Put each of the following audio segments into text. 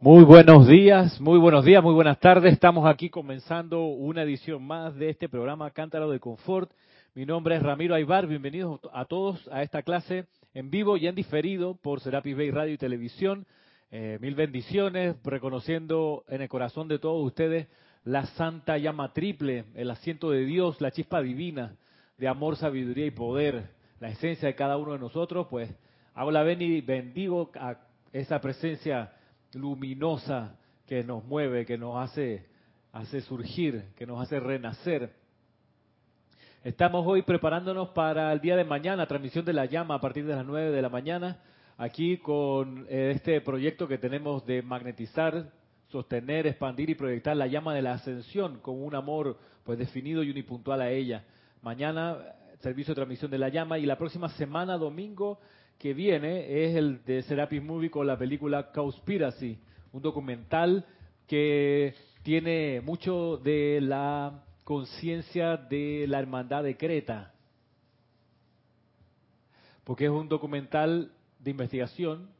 Muy buenos días, muy buenos días, muy buenas tardes. Estamos aquí comenzando una edición más de este programa Cántaro de Confort. Mi nombre es Ramiro Aybar. Bienvenidos a todos a esta clase en vivo y en diferido por Serapis Bay Radio y Televisión. Eh, mil bendiciones, reconociendo en el corazón de todos ustedes la santa llama triple, el asiento de Dios, la chispa divina de amor, sabiduría y poder, la esencia de cada uno de nosotros. Pues hago la ven y bendigo a esa presencia luminosa que nos mueve, que nos hace, hace surgir, que nos hace renacer. Estamos hoy preparándonos para el día de mañana, transmisión de la llama a partir de las 9 de la mañana, aquí con eh, este proyecto que tenemos de magnetizar, sostener, expandir y proyectar la llama de la ascensión con un amor pues definido y unipuntual a ella. Mañana servicio de transmisión de la llama y la próxima semana, domingo, que viene es el de Serapis Movie con la película Cowspiracy, un documental que tiene mucho de la conciencia de la hermandad de Creta, porque es un documental de investigación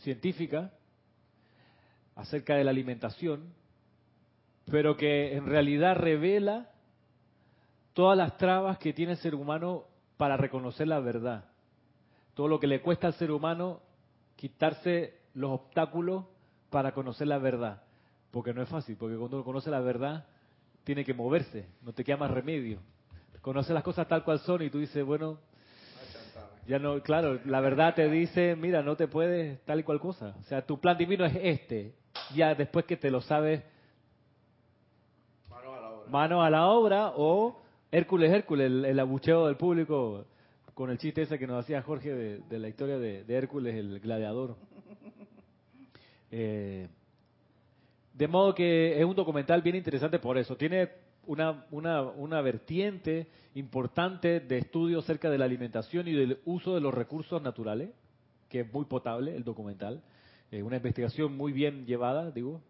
científica acerca de la alimentación, pero que en realidad revela todas las trabas que tiene el ser humano para reconocer la verdad todo lo que le cuesta al ser humano quitarse los obstáculos para conocer la verdad. Porque no es fácil, porque cuando uno conoce la verdad, tiene que moverse, no te queda más remedio. Conoce las cosas tal cual son y tú dices, bueno, ya no, claro, la verdad te dice, mira, no te puedes tal y cual cosa. O sea, tu plan divino es este. Ya después que te lo sabes, mano a la obra, mano a la obra o Hércules, Hércules, el, el abucheo del público con el chiste ese que nos hacía Jorge de, la historia de, Hércules, el gladiador. Eh, de modo que es un documental bien interesante por eso. Tiene una, una, una, vertiente importante de estudio acerca de la alimentación y del uso de los recursos naturales, que es muy potable el documental. Eh, una investigación muy bien llevada, digo.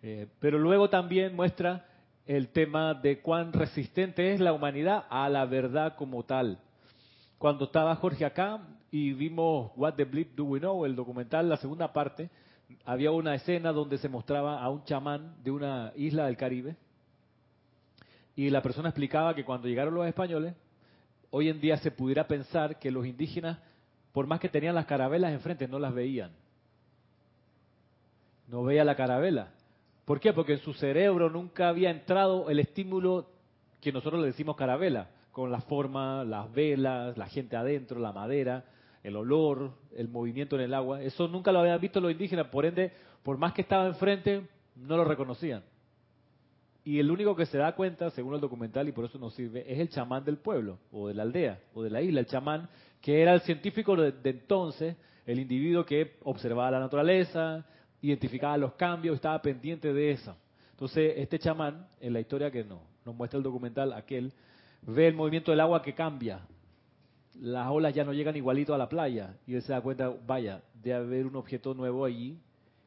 Eh, pero luego también muestra el tema de cuán resistente es la humanidad a la verdad como tal cuando estaba Jorge acá y vimos What the Bleep Do We Know, el documental, la segunda parte, había una escena donde se mostraba a un chamán de una isla del Caribe y la persona explicaba que cuando llegaron los españoles, hoy en día se pudiera pensar que los indígenas, por más que tenían las carabelas enfrente, no las veían. No veía la carabela. ¿Por qué? Porque en su cerebro nunca había entrado el estímulo que nosotros le decimos carabela con la forma, las velas, la gente adentro, la madera, el olor, el movimiento en el agua. Eso nunca lo habían visto los indígenas, por ende, por más que estaba enfrente, no lo reconocían. Y el único que se da cuenta, según el documental, y por eso nos sirve, es el chamán del pueblo, o de la aldea, o de la isla, el chamán, que era el científico de, entonces, el individuo que observaba la naturaleza, identificaba los cambios, estaba pendiente de eso. Entonces, este chamán, en la historia que no, nos muestra el documental, aquel, ve el movimiento del agua que cambia. Las olas ya no llegan igualito a la playa y él se da cuenta, vaya, de haber un objeto nuevo allí.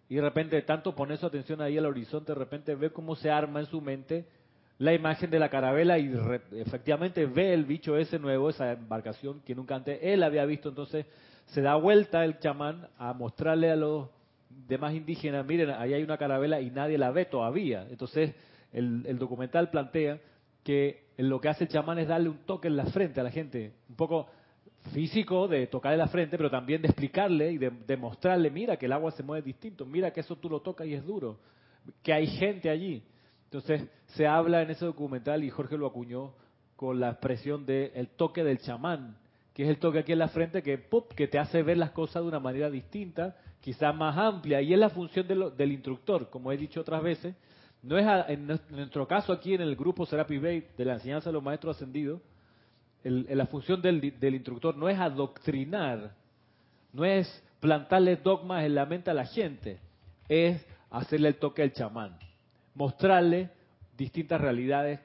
Y de repente, tanto pone su atención ahí al horizonte, de repente ve cómo se arma en su mente la imagen de la carabela y efectivamente ve el bicho ese nuevo, esa embarcación que nunca antes él había visto. Entonces se da vuelta el chamán a mostrarle a los demás indígenas, miren, ahí hay una carabela y nadie la ve todavía. Entonces el documental plantea que lo que hace el chamán es darle un toque en la frente a la gente, un poco físico de tocarle la frente, pero también de explicarle y de, demostrarle, mira que el agua se mueve distinto, mira que eso tú lo tocas y es duro, que hay gente allí. Entonces se habla en ese documental y Jorge lo acuñó con la expresión de el toque del chamán, que es el toque aquí en la frente que, que te hace ver las cosas de una manera distinta, quizás más amplia, y es la función del instructor, como he dicho otras veces, no es en nuestro caso aquí en el grupo Serapis Bay de la enseñanza de los maestros ascendidos, la función del, instructor no es adoctrinar, no es plantarle dogmas en la mente a la gente, es hacerle el toque al chamán, mostrarle distintas realidades,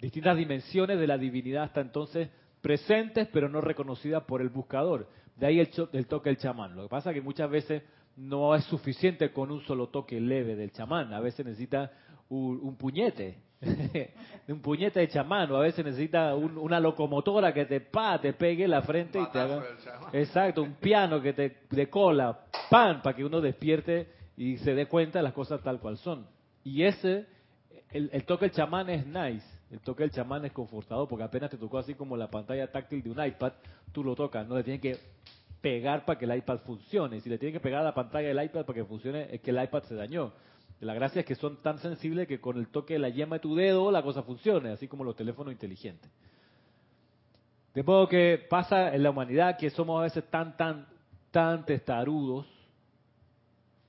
distintas dimensiones de la divinidad hasta entonces presentes pero no reconocidas por el buscador. De ahí el, el toque del chamán. Lo que pasa es que muchas veces no es suficiente con un solo toque leve del chamán. A veces necesita un, puñete, un puñete de chamán, o a veces necesita una locomotora que te pa, te pegue la frente y te haga. Exacto, un piano que te de cola, pan, para que uno despierte y se dé cuenta de las cosas tal cual son. Y ese, el, el toque del chamán es nice, el toque del chamán es confortador, porque apenas te tocó así como la pantalla táctil de un iPad, tú lo tocas, no le tienes que pegar para que el iPad funcione. Si le tienes que pegar a la pantalla del iPad para que funcione, es que el iPad se dañó. La gracia es que son tan sensibles que con el toque de la yema de tu dedo la cosa funcione, así como los teléfonos inteligentes. De modo que pasa en la humanidad que somos a veces tan, tan, tan testarudos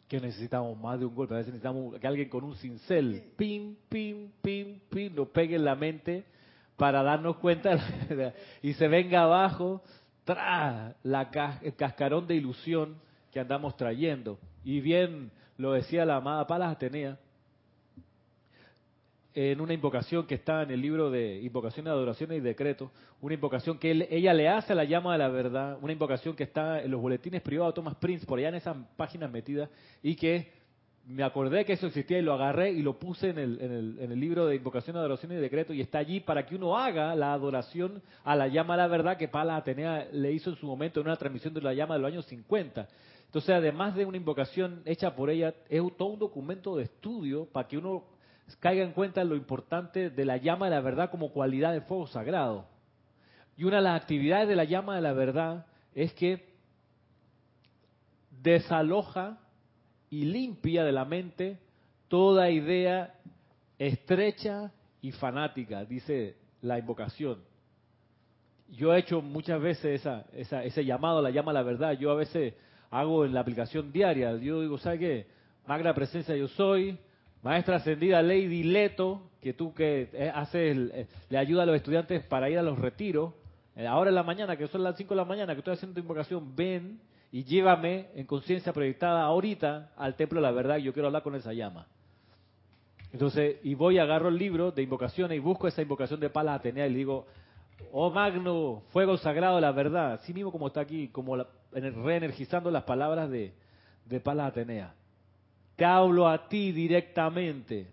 que necesitamos más de un golpe. A veces necesitamos que alguien con un cincel, pim, pim, pim, pim, lo pegue en la mente para darnos cuenta y se venga abajo tras la, el cascarón de ilusión que andamos trayendo. Y bien lo decía la amada Palas Atenea en una invocación que está en el libro de invocaciones, adoraciones y decretos, una invocación que ella le hace a la llama de la verdad, una invocación que está en los boletines privados de Thomas Prince, por allá en esas páginas metidas, y que me acordé que eso existía y lo agarré y lo puse en el, en el, en el libro de invocaciones, adoraciones y decretos, y está allí para que uno haga la adoración a la llama de la verdad que Palas Atenea le hizo en su momento en una transmisión de la llama de los años 50 entonces, además de una invocación hecha por ella, es todo un documento de estudio para que uno caiga en cuenta lo importante de la llama de la verdad como cualidad de fuego sagrado. Y una de las actividades de la llama de la verdad es que desaloja y limpia de la mente toda idea estrecha y fanática, dice la invocación. Yo he hecho muchas veces esa, ese llamado a la llama de la verdad. Yo a veces hago en la aplicación diaria. Yo digo, ¿sabes qué? Magna presencia yo soy, maestra ascendida Lady Leto, que tú que eh, haces, eh, le ayuda a los estudiantes para ir a los retiros. Eh, ahora en la mañana, que son las 5 de la mañana, que estoy haciendo invocación, ven y llévame en conciencia proyectada ahorita al templo de la verdad. Yo quiero hablar con esa llama. Entonces, y voy, agarro el libro de invocaciones y busco esa invocación de Palas Atenea y le digo, oh magno, fuego sagrado de la verdad, así mismo como está aquí, como reenergizando las palabras de, de Palas Atenea. Te hablo a ti directamente.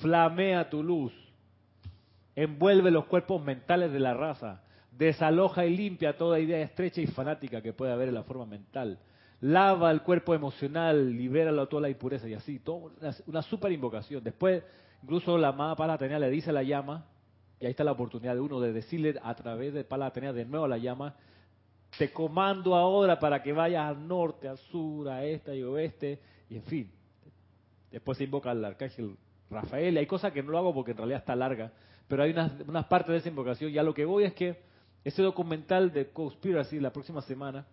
Flamea tu luz. Envuelve los cuerpos mentales de la raza. Desaloja y limpia toda idea estrecha y fanática que puede haber en la forma mental. Lava el cuerpo emocional, libéralo a toda la impureza y así. Todo, una, super invocación. Después, incluso la amada Palas Atenea le dice a la llama, y ahí está la oportunidad de uno de decirle a través de Palas Atenea de nuevo a la llama, te comando ahora para que vayas al norte, al sur, a este y oeste, y en fin. Después se invoca al arcángel Rafael, y hay cosas que no lo hago porque en realidad está larga, pero hay unas, unas partes de esa invocación, y a lo que voy es que ese documental de Conspiracy la próxima semana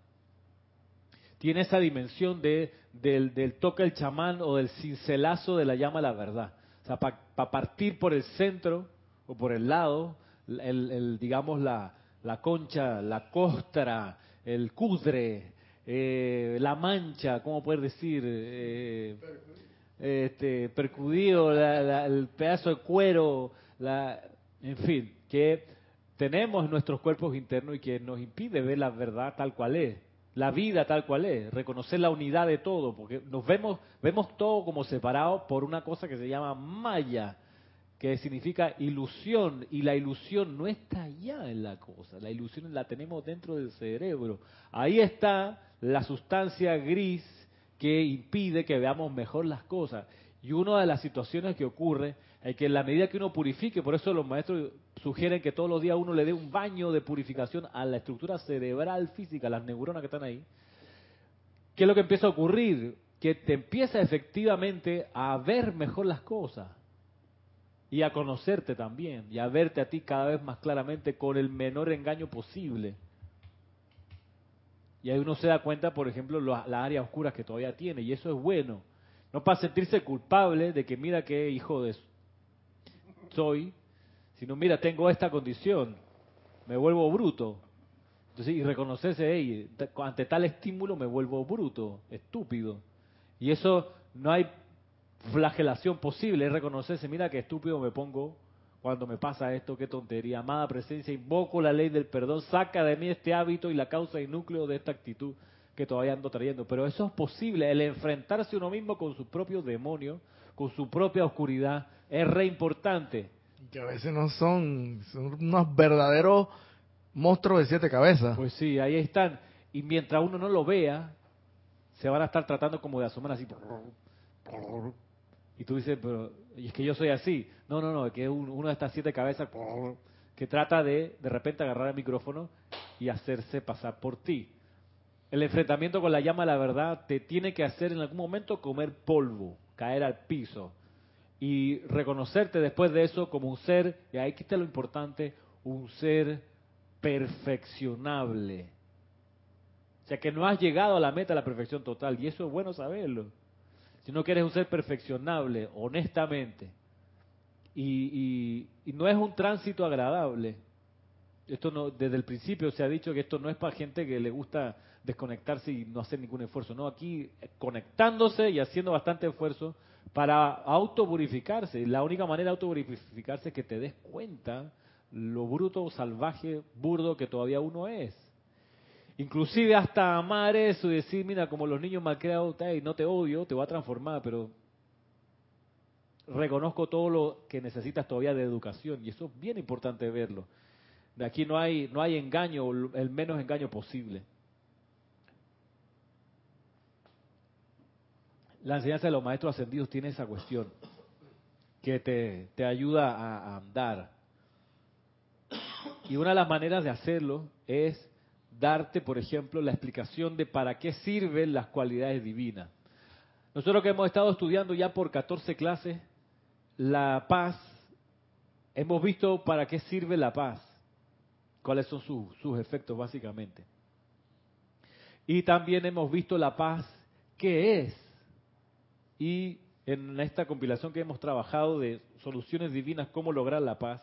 tiene esa dimensión de, del, del toque del chamán o del cincelazo de la llama a la verdad. O sea, para partir por el centro o por el lado, el, digamos, la, la concha, la costra, el cudre, eh, la mancha, ¿cómo puedes decir? Eh, este, percudido, el pedazo de cuero, la, en fin, que tenemos en nuestros cuerpos internos y que nos impide ver la verdad tal cual es, la vida tal cual es, reconocer la unidad de todo, porque nos vemos, vemos todo como separado por una cosa que se llama maya, que significa ilusión, y la ilusión no está allá en la cosa, la ilusión la tenemos dentro del cerebro. Ahí está la sustancia gris que impide que veamos mejor las cosas. Y una de las situaciones que ocurre es que en la medida que uno purifique, por eso los maestros sugieren que todos los días uno le dé un baño de purificación a la estructura cerebral física, las neuronas que están ahí, ¿qué es lo que empieza a ocurrir? Que te empieza efectivamente a ver mejor las cosas y a conocerte también y a verte a ti cada vez más claramente con el menor engaño posible. Y ahí uno se da cuenta, por ejemplo, las áreas oscuras que todavía tiene y eso es bueno. No para sentirse culpable de que mira qué hijo de soy, sino mira, tengo esta condición, me vuelvo bruto. Entonces, y reconocerse, hey, ante tal estímulo me vuelvo bruto, estúpido. Y eso no hay flagelación posible es reconocerse, mira qué estúpido me pongo cuando me pasa esto, qué tontería. Amada presencia, invoco la ley del perdón, saca de mí este hábito y la causa y núcleo de esta actitud que todavía ando trayendo. Pero eso es posible, el enfrentarse uno mismo con su propio demonio, con su propia oscuridad, es re importante. Que a veces no son, son unos verdaderos monstruos de siete cabezas. Pues sí, ahí están. Y mientras uno no lo vea, se van a estar tratando como de asomar así. Y tú dices, pero y es que yo soy así. No, no, no, que es una de estas siete cabezas que trata de de repente agarrar el micrófono y hacerse pasar por ti. El enfrentamiento con la llama de la verdad te tiene que hacer en algún momento comer polvo, caer al piso y reconocerte después de eso como un ser, y ahí está lo importante, un ser perfeccionable. O sea que no has llegado a la meta de la perfección total, y eso es bueno saberlo. Si no quieres un ser perfeccionable, honestamente, y, y, no es un tránsito agradable. Esto no, desde el principio se ha dicho que esto no es para gente que le gusta desconectarse y no hacer ningún esfuerzo. No, aquí conectándose y haciendo bastante esfuerzo para autopurificarse. La única manera de autopurificarse es que te des cuenta lo bruto, salvaje, burdo que todavía uno es. Inclusive hasta amar eso y decir, mira, como los niños malcriados, no te odio, te voy a transformar, pero reconozco todo lo que necesitas todavía de educación y eso es bien importante verlo. De aquí no hay no hay engaño, el menos engaño posible. La enseñanza de los maestros ascendidos tiene esa cuestión que te, te ayuda a, andar. Y una de las maneras de hacerlo es darte, por ejemplo, la explicación de para qué sirven las cualidades divinas. Nosotros que hemos estado estudiando ya por 14 clases, la paz, hemos visto para qué sirve la paz, cuáles son sus efectos básicamente. Y también hemos visto la paz, qué es y en esta compilación que hemos trabajado de soluciones divinas, cómo lograr la paz,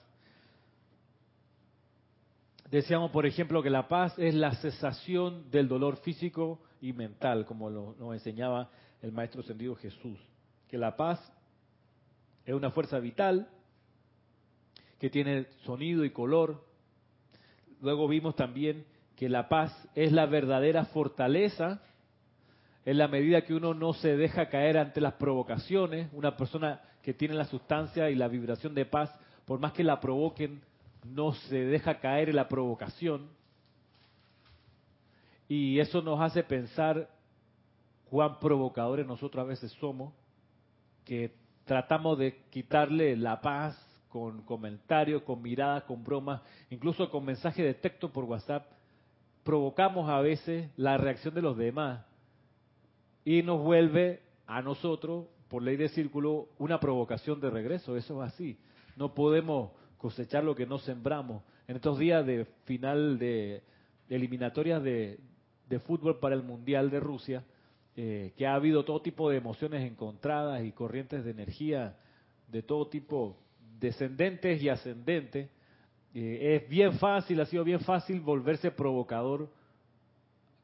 decíamos, por ejemplo, que la paz es la cesación del dolor físico y mental, como lo, nos enseñaba el Maestro Ascendido Jesús. Que la paz es una fuerza vital que tiene sonido y color. Luego vimos también que la paz es la verdadera fortaleza en la medida que uno no se deja caer ante las provocaciones, una persona que tiene la sustancia y la vibración de paz, por más que la provoquen, no se deja caer en la provocación. Y eso nos hace pensar cuán provocadores nosotros a veces somos, que tratamos de quitarle la paz con comentarios, con miradas, con bromas, incluso con mensajes de texto por WhatsApp, provocamos a veces la reacción de los demás y nos vuelve a nosotros, por ley de círculo, una provocación de regreso. Eso es así. No podemos cosechar lo que no sembramos. En estos días de final de, eliminatorias de, fútbol para el Mundial de Rusia, eh, que ha habido todo tipo de emociones encontradas y corrientes de energía de todo tipo, descendentes y ascendentes, eh, es bien fácil, ha sido bien fácil volverse provocador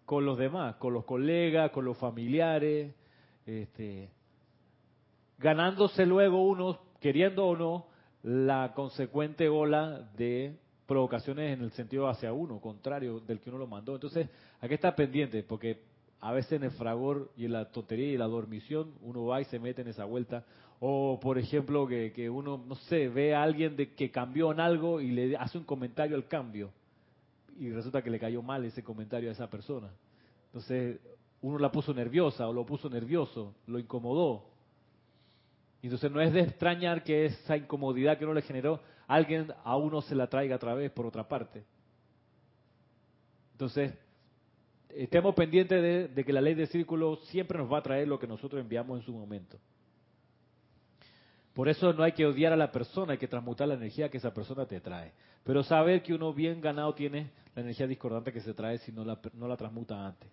con los demás, con los colegas, con los familiares, este, ganándose luego uno, queriendo o no, la consecuente ola de provocaciones en el sentido hacia uno, contrario del que uno lo mandó. Entonces, hay que estar pendiente, porque a veces en el fragor y en la tontería y la dormición uno va y se mete en esa vuelta. O, por ejemplo, que, que uno, no sé, ve a alguien de que cambió en algo y le hace un comentario al cambio y resulta que le cayó mal ese comentario a esa persona. Entonces uno la puso nerviosa o lo puso nervioso, lo incomodó. Entonces no es de extrañar que esa incomodidad que uno le generó, alguien a uno se la traiga otra vez por otra parte. Entonces, estemos pendientes de, de, que la ley de círculo siempre nos va a traer lo que nosotros enviamos en su momento. Por eso no hay que odiar a la persona, hay que transmutar la energía que esa persona te trae. Pero saber que uno bien ganado tiene la energía discordante que se trae si no la, no la transmuta antes.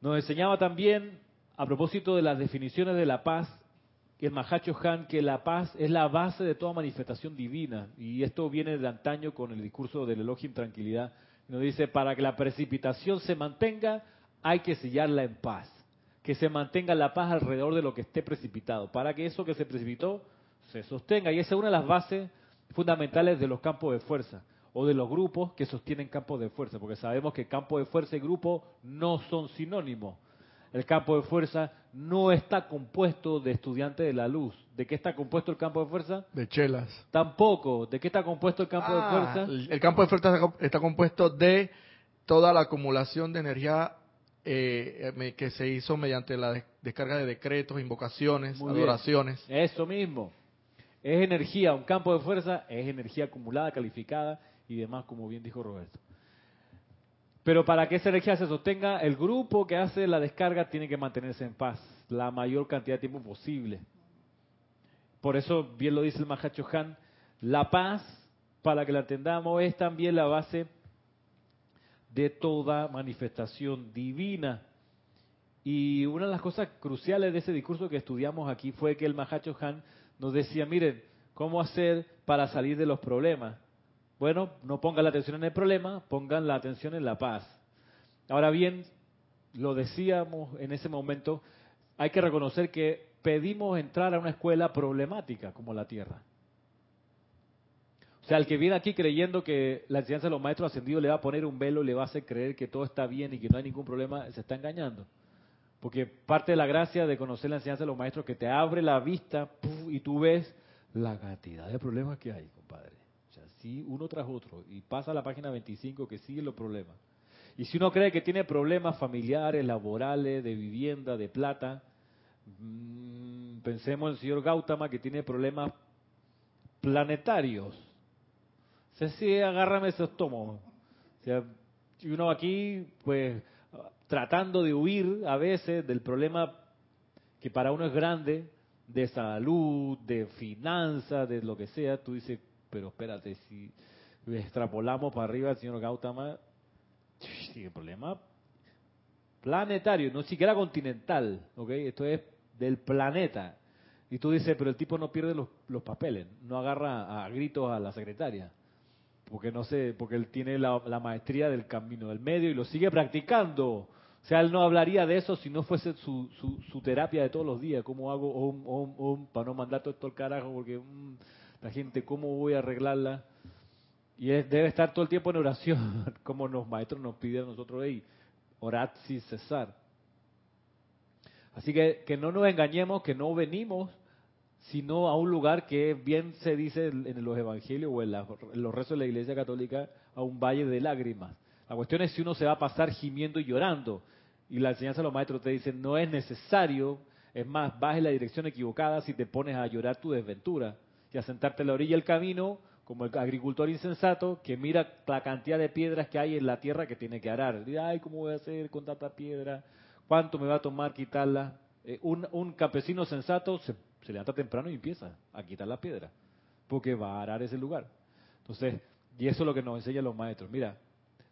Nos enseñaba también, a propósito de las definiciones de la paz, el Mahacho Han, que la paz es la base de toda manifestación divina. Y esto viene de antaño con el discurso del elogio en tranquilidad. Nos dice, para que la precipitación se mantenga, hay que sellarla en paz que se mantenga la paz alrededor de lo que esté precipitado, para que eso que se precipitó se sostenga. Y esa es una de las bases fundamentales de los campos de fuerza o de los grupos que sostienen campos de fuerza, porque sabemos que campo de fuerza y grupo no son sinónimos. El campo de fuerza no está compuesto de estudiantes de la luz. ¿De qué está compuesto el campo de fuerza? De chelas. Tampoco. ¿De qué está compuesto el campo de Ah, fuerza? El campo de fuerza está compuesto de toda la acumulación de energía eh, que se hizo mediante la des- descarga de decretos, invocaciones, Muy bien. adoraciones. Eso mismo. Es energía, un campo de fuerza es energía acumulada, calificada y demás, como bien dijo Roberto. Pero para que esa energía se sostenga, el grupo que hace la descarga tiene que mantenerse en paz la mayor cantidad de tiempo posible. Por eso, bien lo dice el Mahacho Han, la paz, para que la entendamos, es también la base de toda manifestación divina. Y una de las cosas cruciales de ese discurso que estudiamos aquí fue que el Mahacho Han nos decía, miren, ¿cómo hacer para salir de los problemas? Bueno, no pongan la atención en el problema, pongan la atención en la paz. Ahora bien, lo decíamos en ese momento, hay que reconocer que pedimos entrar a una escuela problemática como la Tierra. O sea, el que viene aquí creyendo que la enseñanza de los maestros ascendidos le va a poner un velo, le va a hacer creer que todo está bien y que no hay ningún problema, se está engañando. Porque parte de la gracia de conocer la enseñanza de los maestros es que te abre la vista y tú ves la cantidad de problemas que hay, compadre. O sea, sí, uno tras otro. Y pasa a la página 25 que siguen los problemas. Y si uno cree que tiene problemas familiares, laborales, de vivienda, de plata, mm, pensemos en el señor Gautama que tiene problemas planetarios. Sea, sí, agárrame ese estómago. O sea, y uno aquí, pues, tratando de huir a veces del problema que para uno es grande, de salud, de finanzas, de lo que sea, tú dices, pero espérate, si extrapolamos para arriba al señor Gautama, tiene problema planetario, no siquiera continental, ¿ok? Esto es del planeta. Y tú dices, pero el tipo no pierde los papeles, no agarra a gritos a la secretaria, porque no sé, porque él tiene la, maestría del camino del medio y lo sigue practicando. O sea, él no hablaría de eso si no fuese su, su, terapia de todos los días. ¿Cómo hago om, om, para no mandar todo esto al carajo? Porque mm, la gente, ¿cómo voy a arreglarla? Y debe estar todo el tiempo en oración, como los maestros nos piden a nosotros, hey, orad sin cesar. Así que que no nos engañemos, que no venimos sino a un lugar que bien se dice en los evangelios o en, la- los rezos de la Iglesia Católica, a un valle de lágrimas. La cuestión es si uno se va a pasar gimiendo y llorando. Y la enseñanza de los maestros te dice, no es necesario, es más, vas en la dirección equivocada si te pones a llorar tu desventura y a sentarte a la orilla del camino como el agricultor insensato que mira la cantidad de piedras que hay en la tierra que tiene que arar. Dice, ay, ¿cómo voy a hacer con tanta piedra? ¿Cuánto me va a tomar quitarla? Eh, un, un campesino sensato se, se levanta temprano y empieza a quitar la piedra, porque va a arar ese lugar. Entonces, y eso es lo que nos enseñan los maestros. Mira,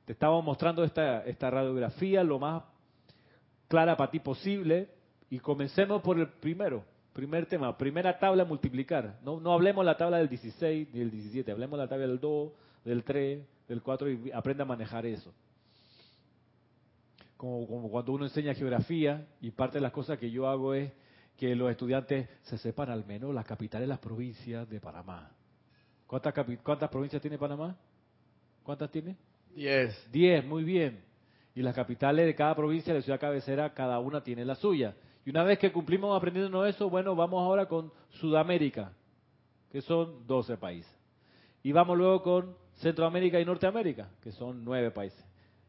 te estamos mostrando esta, esta radiografía lo más clara para ti posible y comencemos por el primero, primer tema, primera tabla multiplicar. No, no hablemos la tabla del 16 ni del 17, hablemos la tabla del 2, del 3, del 4 y aprenda a manejar eso. Como, como cuando uno enseña geografía y parte de las cosas que yo hago es que los estudiantes se sepan al menos las capitales de las provincias de Panamá. ¿Cuántas, provincias tiene Panamá? ¿Cuántas tiene? Diez. Diez, muy bien. Y las capitales de cada provincia, de ciudad cabecera, cada una tiene la suya. Y una vez que cumplimos aprendiendo eso, bueno, vamos ahora con Sudamérica, que son 12 países. Y vamos luego con Centroamérica y Norteamérica, que son 9 países.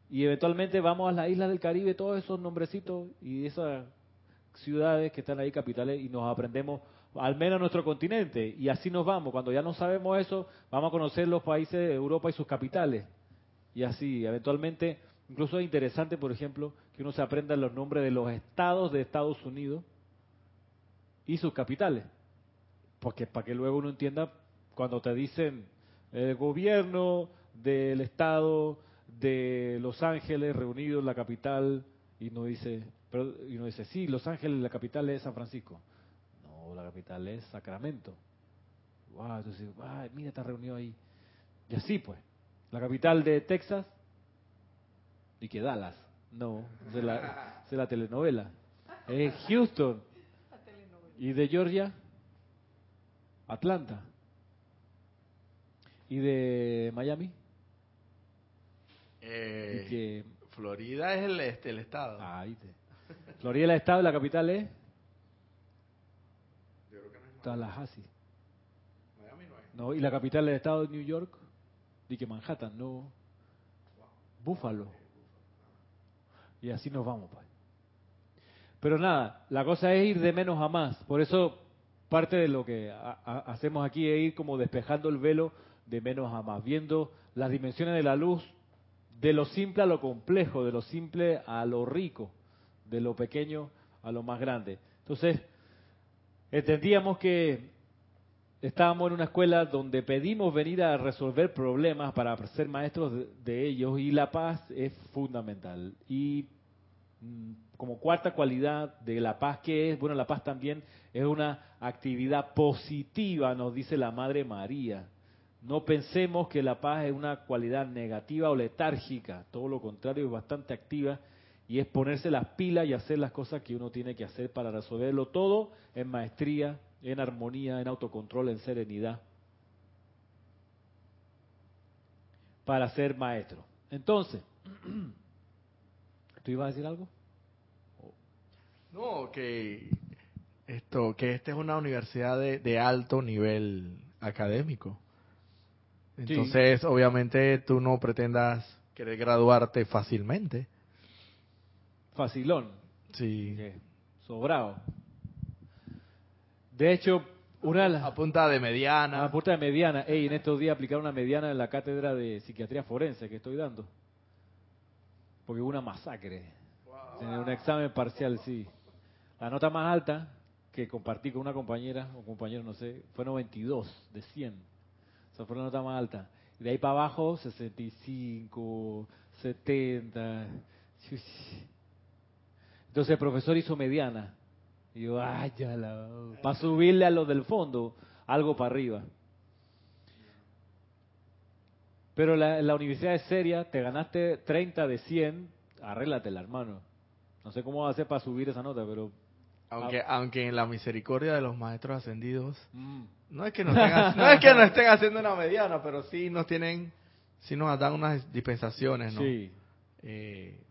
Y eventualmente vamos a las islas del Caribe, todos esos nombrecitos y esas ciudades que están ahí, capitales, y nos aprendemos al menos nuestro continente. Y así nos vamos. Cuando ya no sabemos eso, vamos a conocer los países de Europa y sus capitales. Y así, eventualmente, incluso es interesante, por ejemplo, que uno se aprenda los nombres de los estados de Estados Unidos y sus capitales. Porque para que luego uno entienda, cuando te dicen el gobierno del estado de Los Ángeles reunido en la capital, y uno dice, pero, y uno dice, sí, Los Ángeles, la capital es San Francisco. No, la capital es Sacramento. Wow, entonces, ay, mira, está reunido ahí. Y así pues. La capital de Texas y que Dallas. No, es la, la telenovela. Es Houston. Y de Georgia, Atlanta. Y de Miami, Eh, y que Florida es el, este, el estado. ahí te. Florida estado, la capital es Yo creo que no es Tallahassee. Miami, no es. No, y la capital del estado de New York, y que Manhattan, no. Buffalo. Y así nos vamos, pues. Pero nada, la cosa es ir de menos a más. Por eso parte de lo que hacemos aquí es ir como despejando el velo de menos a más, viendo las dimensiones de la luz de lo simple a lo complejo, de lo simple a lo rico, de lo pequeño a lo más grande. Entonces, entendíamos que estábamos en una escuela donde pedimos venir a resolver problemas para ser maestros de, ellos y la paz es fundamental. Y mm, como cuarta cualidad de la paz que es, bueno, la paz también es una actividad positiva, nos dice la Madre María. No pensemos que la paz es una cualidad negativa o letárgica, todo lo contrario, es bastante activa y es ponerse las pilas y hacer las cosas que uno tiene que hacer para resolverlo todo en maestría, en armonía, en autocontrol, en serenidad, para ser maestro. Entonces, ¿tú ibas a decir algo? No, que esto, que esta es una universidad de, alto nivel académico. Entonces, obviamente, tú no pretendas querer graduarte fácilmente. Facilón. Sí. Sobrado. De hecho, una a punta de mediana. A punta de mediana. Ey, en estos días aplicar una mediana en la cátedra de psiquiatría forense que estoy dando. Porque hubo una masacre. En un examen parcial, sí. La nota más alta que compartí con una compañera o compañero, no sé, fue 92 de 100. Esa fue la nota más alta. Y de ahí para abajo, 65, 70. Entonces el profesor hizo mediana. Y yo, ay, ya la... Para subirle a los del fondo, algo para arriba. Pero la, la universidad es seria, te ganaste 30 de 100, arréglatela, hermano. No sé cómo va a hacer para subir esa nota, pero... Aunque, aunque en la misericordia de los maestros ascendidos, mm. no, es que nos estén, no es que nos estén haciendo una mediana, pero sí nos tienen, sí nos dan unas dispensaciones, ¿no? Sí. Eh,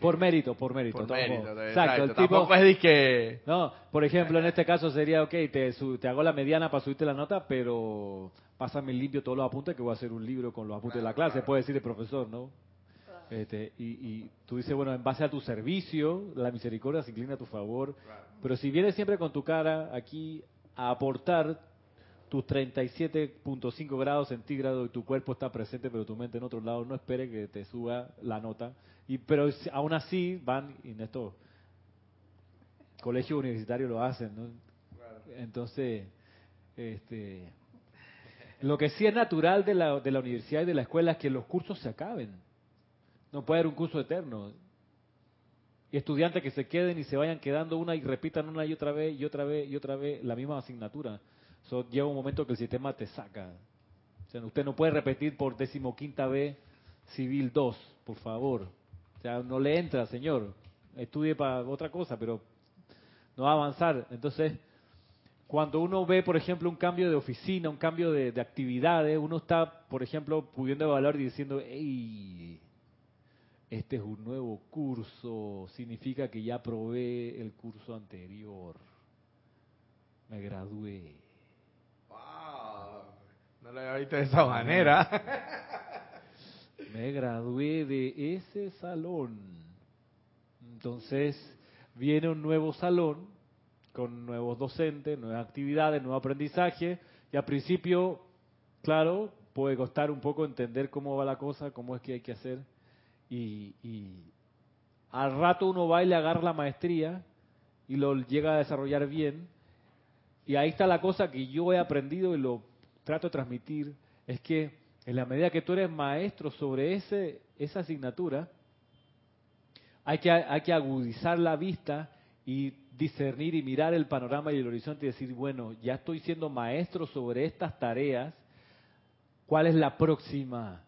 por mérito, por mérito. Por mérito, exacto. El tipo, es que... No, por ejemplo, en este caso sería, ok, te, te hago la mediana para subirte la nota, pero pásame limpio todos los apuntes que voy a hacer un libro con los apuntes de la clase, puede decir el profesor, ¿no? Este, y, y, tú dices, bueno, en base a tu servicio, la misericordia se inclina a tu favor, pero si vienes siempre con tu cara aquí a aportar tus 37.5 grados centígrados y tu cuerpo está presente, pero tu mente en otro lado, no espere que te suba la nota y, pero aún así van, y en estos colegios universitarios lo hacen, ¿no? Entonces, este, lo que sí es natural de la, de la universidad y de la escuela es que los cursos se acaben. No puede haber un curso eterno. Y estudiantes que se queden y se vayan quedando una y repitan una y otra vez y otra vez y otra vez la misma asignatura. Eso llega un momento que el sistema te saca. O sea, usted no puede repetir por decimoquinta vez Civil 2, por favor. O sea, no le entra, señor. Estudie para otra cosa, pero no va a avanzar. Entonces, cuando uno ve, por ejemplo, un cambio de oficina, un cambio de, actividades, uno está, por ejemplo, pudiendo evaluar y diciendo, hey, este es un nuevo curso, significa que ya probé el curso anterior. Me gradué. Wow, no lo había visto de esa manera. Me gradué de ese salón. Entonces viene un nuevo salón con nuevos docentes, nuevas actividades, nuevo aprendizaje. Y al principio, claro, puede costar un poco entender cómo va la cosa, cómo es que hay que hacer. Y, al rato uno va y le agarra la maestría y lo llega a desarrollar bien. Y ahí está la cosa que yo he aprendido y lo trato de transmitir, es que en la medida que tú eres maestro sobre ese, esa asignatura, hay que, hay que agudizar la vista y discernir y mirar el panorama y el horizonte y decir, bueno, ya estoy siendo maestro sobre estas tareas, ¿cuál es la próxima?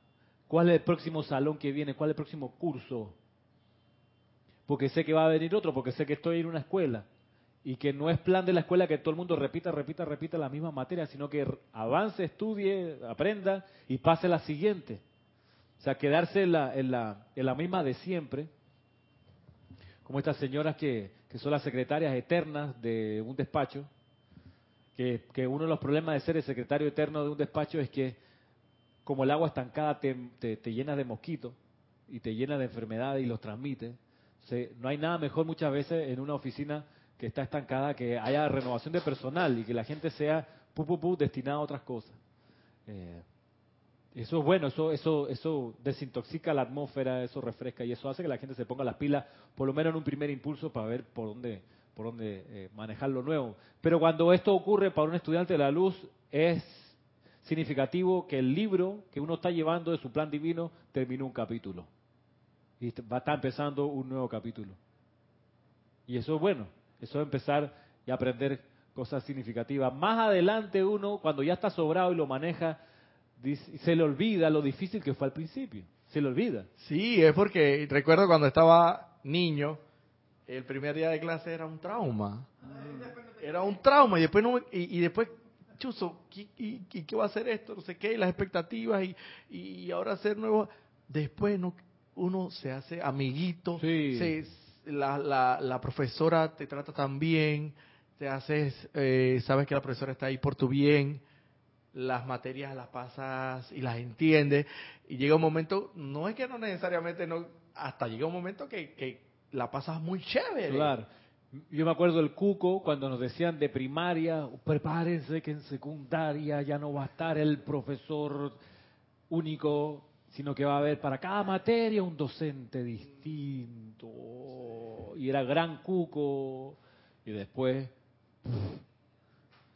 ¿Cuál es el próximo salón que viene? ¿Cuál es el próximo curso? Porque sé que va a venir otro, porque sé que estoy en una escuela y que no es plan de la escuela que todo el mundo repita, repita, repita la misma materia, sino que avance, estudie, aprenda y pase la siguiente. O sea, quedarse en la, en la, en la misma de siempre, como estas señoras que, que son las secretarias eternas de un despacho, que, que, uno de los problemas de ser el secretario eterno de un despacho es que como el agua estancada te, te, te llena de mosquitos y te llena de enfermedades y los transmite, no hay nada mejor muchas veces en una oficina que está estancada que haya renovación de personal y que la gente sea pu, pu, destinada a otras cosas. Eh, eso es bueno, eso, eso, eso desintoxica la atmósfera, eso refresca y eso hace que la gente se ponga las pilas, por lo menos en un primer impulso, para ver por dónde, por dónde eh, manejar lo nuevo. Pero cuando esto ocurre para un estudiante de la luz, es significativo que el libro que uno está llevando de su plan divino terminó un capítulo. Y va a estar empezando un nuevo capítulo. Y eso es bueno, eso es empezar y aprender cosas significativas. Más adelante uno, cuando ya está sobrado y lo maneja, se le olvida lo difícil que fue al principio. Se le olvida. Sí, es porque recuerdo cuando estaba niño, el primer día de clase era un trauma. Era un trauma y después no, y, después chuzo, ¿y, qué va a hacer esto? No sé qué, y las expectativas y, y ahora hacer nuevo. Después no, uno se hace amiguito, se, la, la, profesora te trata tan bien, te haces, eh, sabes que la profesora está ahí por tu bien, las materias las pasas y las entiendes, y llega un momento, no es que no necesariamente, no hasta llega un momento que, que la pasas muy chévere. Claro. Yo me acuerdo del cuco cuando nos decían de primaria, prepárense que en secundaria ya no va a estar el profesor único, sino que va a haber para cada materia un docente distinto. Y era gran cuco. Y después,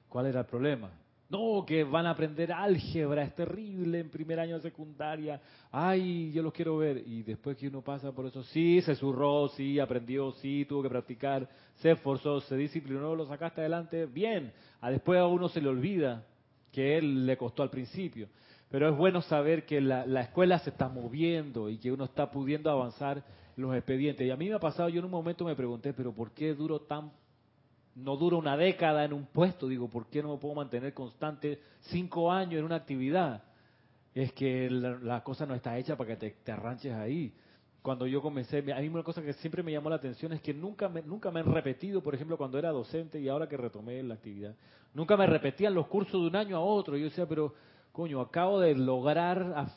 ¿cuál era el problema? No, que van a aprender álgebra, es terrible en primer año de secundaria. Ay, yo los quiero ver. Y después que uno pasa por eso, sí, se zurró, sí, aprendió, sí, tuvo que practicar, se esforzó, se disciplinó, lo sacaste adelante, bien. A después a uno se le olvida que él le costó al principio. Pero es bueno saber que la, la escuela se está moviendo y que uno está pudiendo avanzar los expedientes. Y a mí me ha pasado, yo en un momento me pregunté, pero ¿por qué duro tan no dura una década en un puesto, digo, ¿por qué no me puedo mantener constante cinco años en una actividad? Es que la, cosa no está hecha para que te, arranches ahí. Cuando yo comencé, a mí una cosa que siempre me llamó la atención es que nunca me, nunca me han repetido, por ejemplo, cuando era docente y ahora que retomé la actividad, nunca me repetían los cursos de un año a otro. Yo decía, pero, coño, acabo de lograr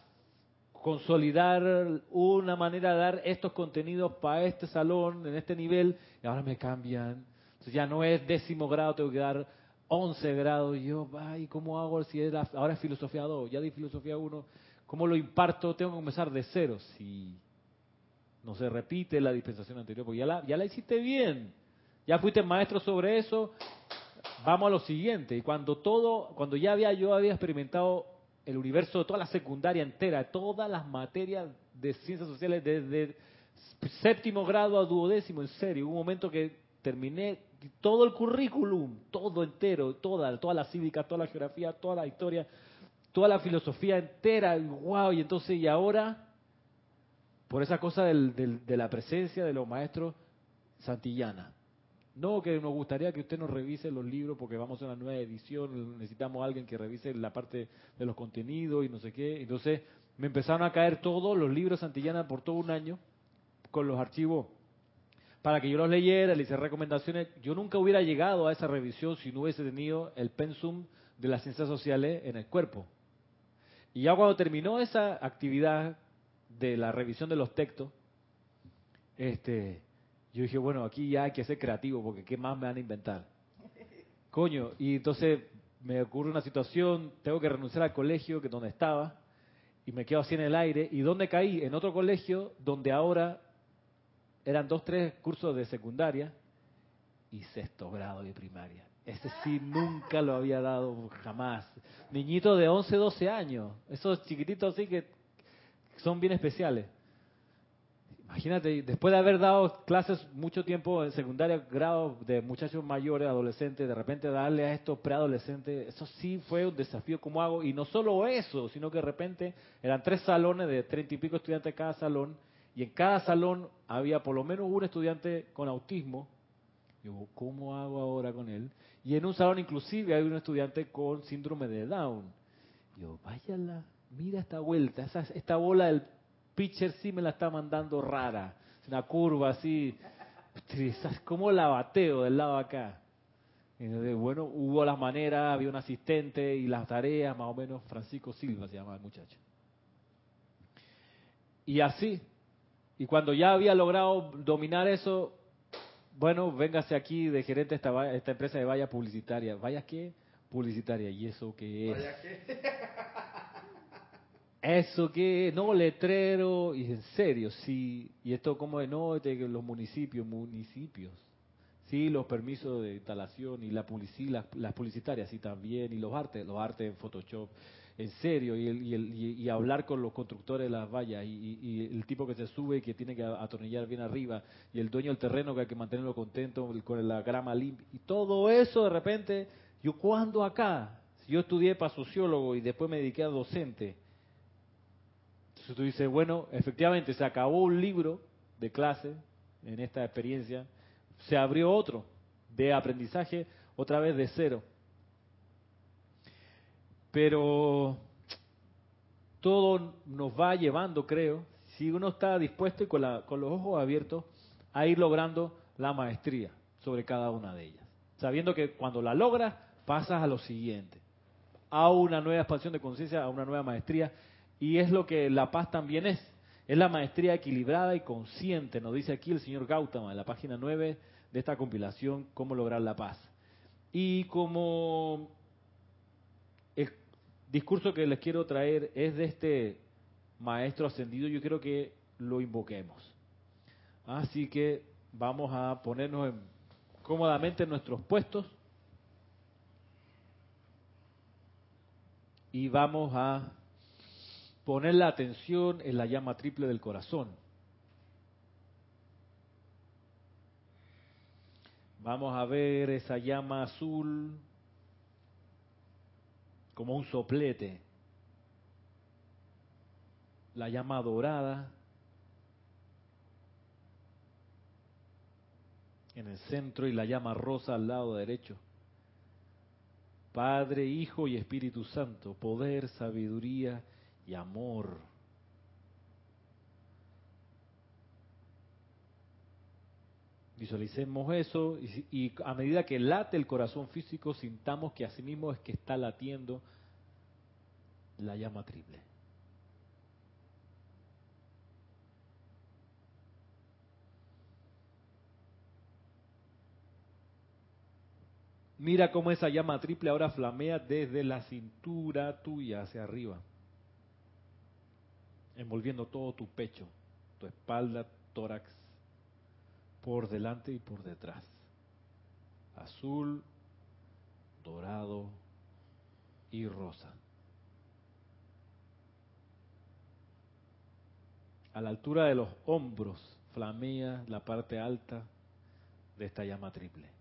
consolidar una manera de dar estos contenidos para este salón, en este nivel, y ahora me cambian ya no es décimo grado, tengo que dar 11 grados. Yo, ay, ¿cómo hago si ahora es filosofía 2? Ya di filosofía 1. ¿Cómo lo imparto? Tengo que comenzar de cero. Si no se repite la dispensación anterior, porque ya la hiciste bien. Ya fuiste maestro sobre eso. Vamos a lo siguiente. Y cuando todo, cuando ya había yo había experimentado el universo de toda la secundaria entera, todas las materias de ciencias sociales desde séptimo grado a duodécimo, en serio, un momento que terminé todo el currículum, todo entero, toda, toda la cívica, toda la geografía, toda la historia, toda la filosofía entera, wow, y entonces, y ahora, por esa cosa del, de la presencia de los maestros Santillana. No, que nos gustaría que usted nos revise los libros porque vamos a una nueva edición, necesitamos a alguien que revise la parte de los contenidos y no sé qué. Entonces me empezaron a caer todos los libros Santillana por todo un año con los archivos para que yo los leyera, le hice recomendaciones. Yo nunca hubiera llegado a esa revisión si no hubiese tenido el pensum de las ciencias sociales en el cuerpo. Y ya cuando terminó esa actividad de la revisión de los textos, este, yo dije, bueno, aquí ya hay que ser creativo porque ¿qué más me van a inventar? Coño, y entonces me ocurre una situación, tengo que renunciar al colegio que donde estaba y me quedo así en el aire. ¿Y dónde caí? En otro colegio donde ahora eran dos, tres cursos de secundaria y sexto grado de primaria. Ese sí nunca lo había dado jamás. Niñito de 11, 12 años. Esos chiquititos así que son bien especiales. Imagínate, después de haber dado clases mucho tiempo en secundaria, grado de muchachos mayores, adolescentes, de repente darle a estos preadolescentes, eso sí fue un desafío como hago. Y no solo eso, sino que de repente eran tres salones de treinta y pico estudiantes cada salón y en cada salón había por lo menos un estudiante con autismo. Digo, ¿cómo hago ahora con él? Y en un salón inclusive hay un estudiante con síndrome de Down. Digo, váyala, mira esta vuelta, esa, esta bola del pitcher sí me la está mandando rara. Una curva así. ¿Cómo la bateo del lado acá? Y bueno, hubo las maneras, había un asistente y las tareas, más o menos, Francisco Silva se llama el muchacho. Y así, Y cuando ya había logrado dominar eso, bueno, véngase aquí de gerente de esta, esta empresa de valla publicitaria. ¿Vaya qué? Publicitaria. ¿Y eso qué es? ¿Vaya qué? ¿Eso qué? No, letrero. Y en serio, sí. ¿Y esto cómo es? No, de los municipios, municipios. Sí, los permisos de instalación y la publicidad, las, publicitarias, sí también. Y los artes, los artes en Photoshop en serio y, y, hablar con los constructores de las vallas y, el tipo que se sube y que tiene que atornillar bien arriba y el dueño del terreno que hay que mantenerlo contento con la grama limpia y todo eso de repente, yo cuando acá, si yo estudié para sociólogo y después me dediqué a docente, entonces tú dices, bueno, efectivamente se acabó un libro de clase en esta experiencia, se abrió otro de aprendizaje otra vez de cero pero todo nos va llevando, creo, si uno está dispuesto y con, con los ojos abiertos, a ir logrando la maestría sobre cada una de ellas. Sabiendo que cuando la logras, pasas a lo siguiente, a una nueva expansión de conciencia, a una nueva maestría, y es lo que la paz también es. Es la maestría equilibrada y consciente, nos dice aquí el señor Gautama en la página 9 de esta compilación, Cómo lograr la paz. Y como discurso que les quiero traer es de este maestro ascendido. Yo quiero que lo invoquemos. Así que vamos a ponernos cómodamente en nuestros puestos y vamos a poner la atención en la llama triple del corazón. Vamos a ver esa llama azul como un soplete. La llama dorada en el centro y la llama rosa al lado derecho. Padre, Hijo y Espíritu Santo, poder, sabiduría y amor. Visualicemos eso y, a medida que late el corazón físico, sintamos que asimismo es que está latiendo la llama triple. Mira cómo esa llama triple ahora flamea desde la cintura tuya hacia arriba, envolviendo todo tu pecho, tu espalda, tórax, por delante y por detrás. Azul, dorado y rosa. A la altura de los hombros flamea la parte alta de esta llama triple.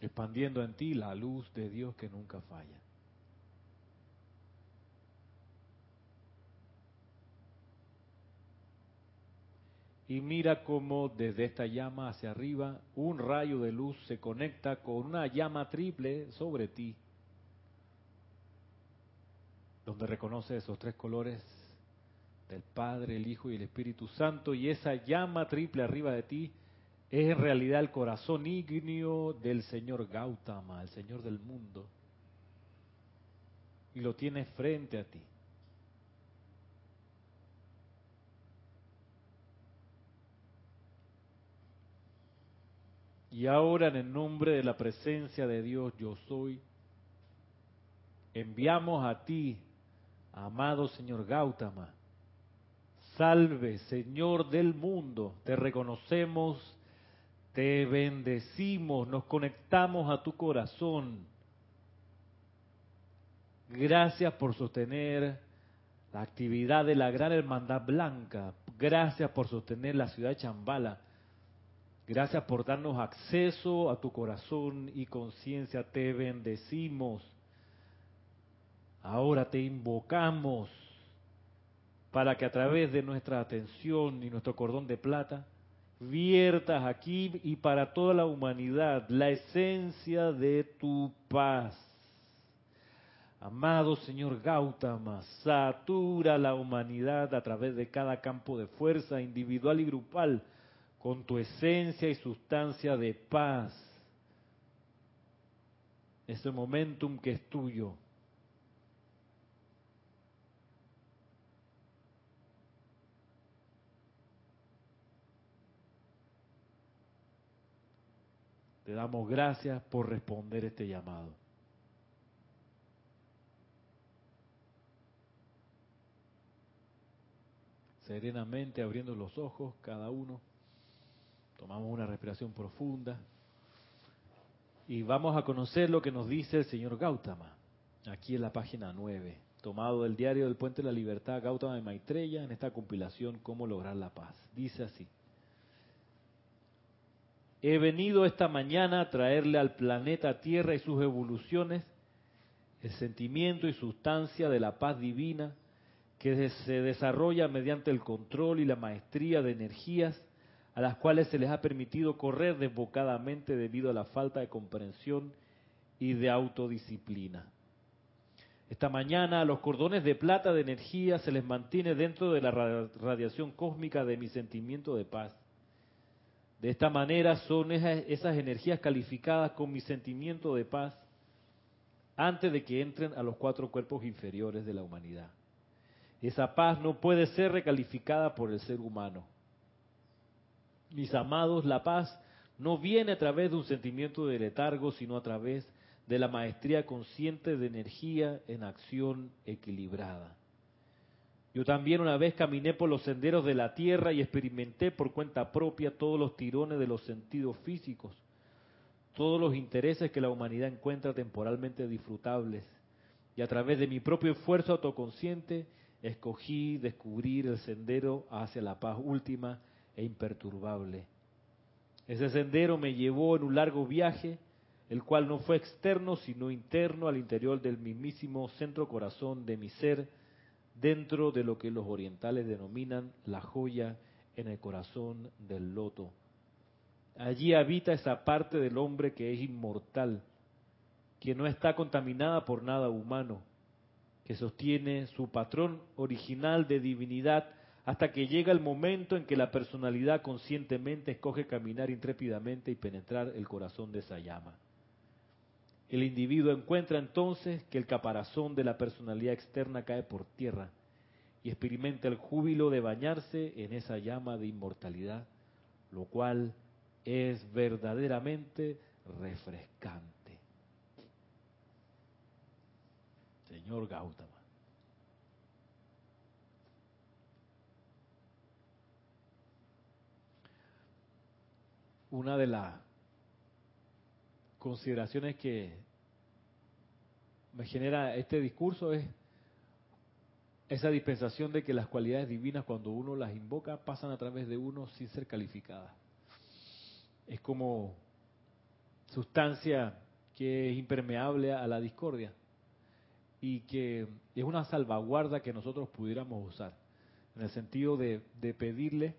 Expandiendo en ti la luz de Dios que nunca falla. Y mira cómo desde esta llama hacia arriba un rayo de luz se conecta con una llama triple sobre ti, donde reconoce esos tres colores del Padre, el Hijo y el Espíritu Santo, y esa llama triple arriba de ti es en realidad el corazón ígneo del señor Gautama, el señor del mundo. Y lo tienes frente a ti. Y ahora en el nombre de la presencia de Dios yo soy, enviamos a ti, amado Señor Gautama, salve Señor del mundo, te reconocemos te bendecimos, nos conectamos a tu corazón. Gracias por sostener la actividad de la Gran Hermandad Blanca. Gracias por sostener la ciudad de Chambala. Gracias por darnos acceso a tu corazón y conciencia. Te bendecimos. Ahora te invocamos para que a través de nuestra atención y nuestro cordón de plata viertas aquí y para toda la humanidad la esencia de tu paz. Amado Señor Gautama, satura la humanidad a través de cada campo de fuerza individual y grupal con tu esencia y sustancia de paz. ese momentum que es tuyo. Te damos gracias por responder este llamado. Serenamente abriendo los ojos cada uno. Tomamos una respiración profunda. Y vamos a conocer lo que nos dice el señor Gautama, aquí en la página 9, tomado del diario del Puente de la Libertad, Gautama de Maitreya, en esta compilación Cómo lograr la paz. Dice así. He venido esta mañana a traerle al planeta Tierra y sus evoluciones el sentimiento y sustancia de la paz divina que se desarrolla mediante el control y la maestría de energías a las cuales se les ha permitido correr desbocadamente debido a la falta de comprensión y de autodisciplina. Esta mañana a los cordones de plata de energía se les mantiene dentro de la radiación cósmica de mi sentimiento de paz de esta manera son esas, energías calificadas con mi sentimiento de paz antes de que entren a los cuatro cuerpos inferiores de la humanidad. Esa paz no puede ser recalificada por el ser humano. Mis amados, la paz no viene a través de un sentimiento de letargo, sino a través de la maestría consciente de energía en acción equilibrada. Yo también una vez caminé por los senderos de la tierra y experimenté por cuenta propia todos los tirones de los sentidos físicos, todos los intereses que la humanidad encuentra temporalmente disfrutables. Y a través de mi propio esfuerzo autoconsciente, escogí descubrir el sendero hacia la paz última e imperturbable. Ese sendero me llevó en un largo viaje, el cual no fue externo, sino interno al interior del mismísimo centro corazón de mi ser, dentro de lo que los orientales denominan la joya en el corazón del loto. Allí habita esa parte del hombre que es inmortal, que no está contaminada por nada humano, que sostiene su patrón original de divinidad hasta que llega el momento en que la personalidad conscientemente escoge caminar intrépidamente y penetrar el corazón de esa llama. El individuo encuentra entonces que el caparazón de la personalidad externa cae por tierra y experimenta el júbilo de bañarse en esa llama de inmortalidad, lo cual es verdaderamente refrescante. Señor Gautama. Una de las consideraciones que me genera este discurso es esa dispensación de que las cualidades divinas cuando uno las invoca pasan a través de uno sin ser calificadas. Es como sustancia que es impermeable a la discordia y que es una salvaguarda que nosotros pudiéramos usar, en el sentido de, de pedirle,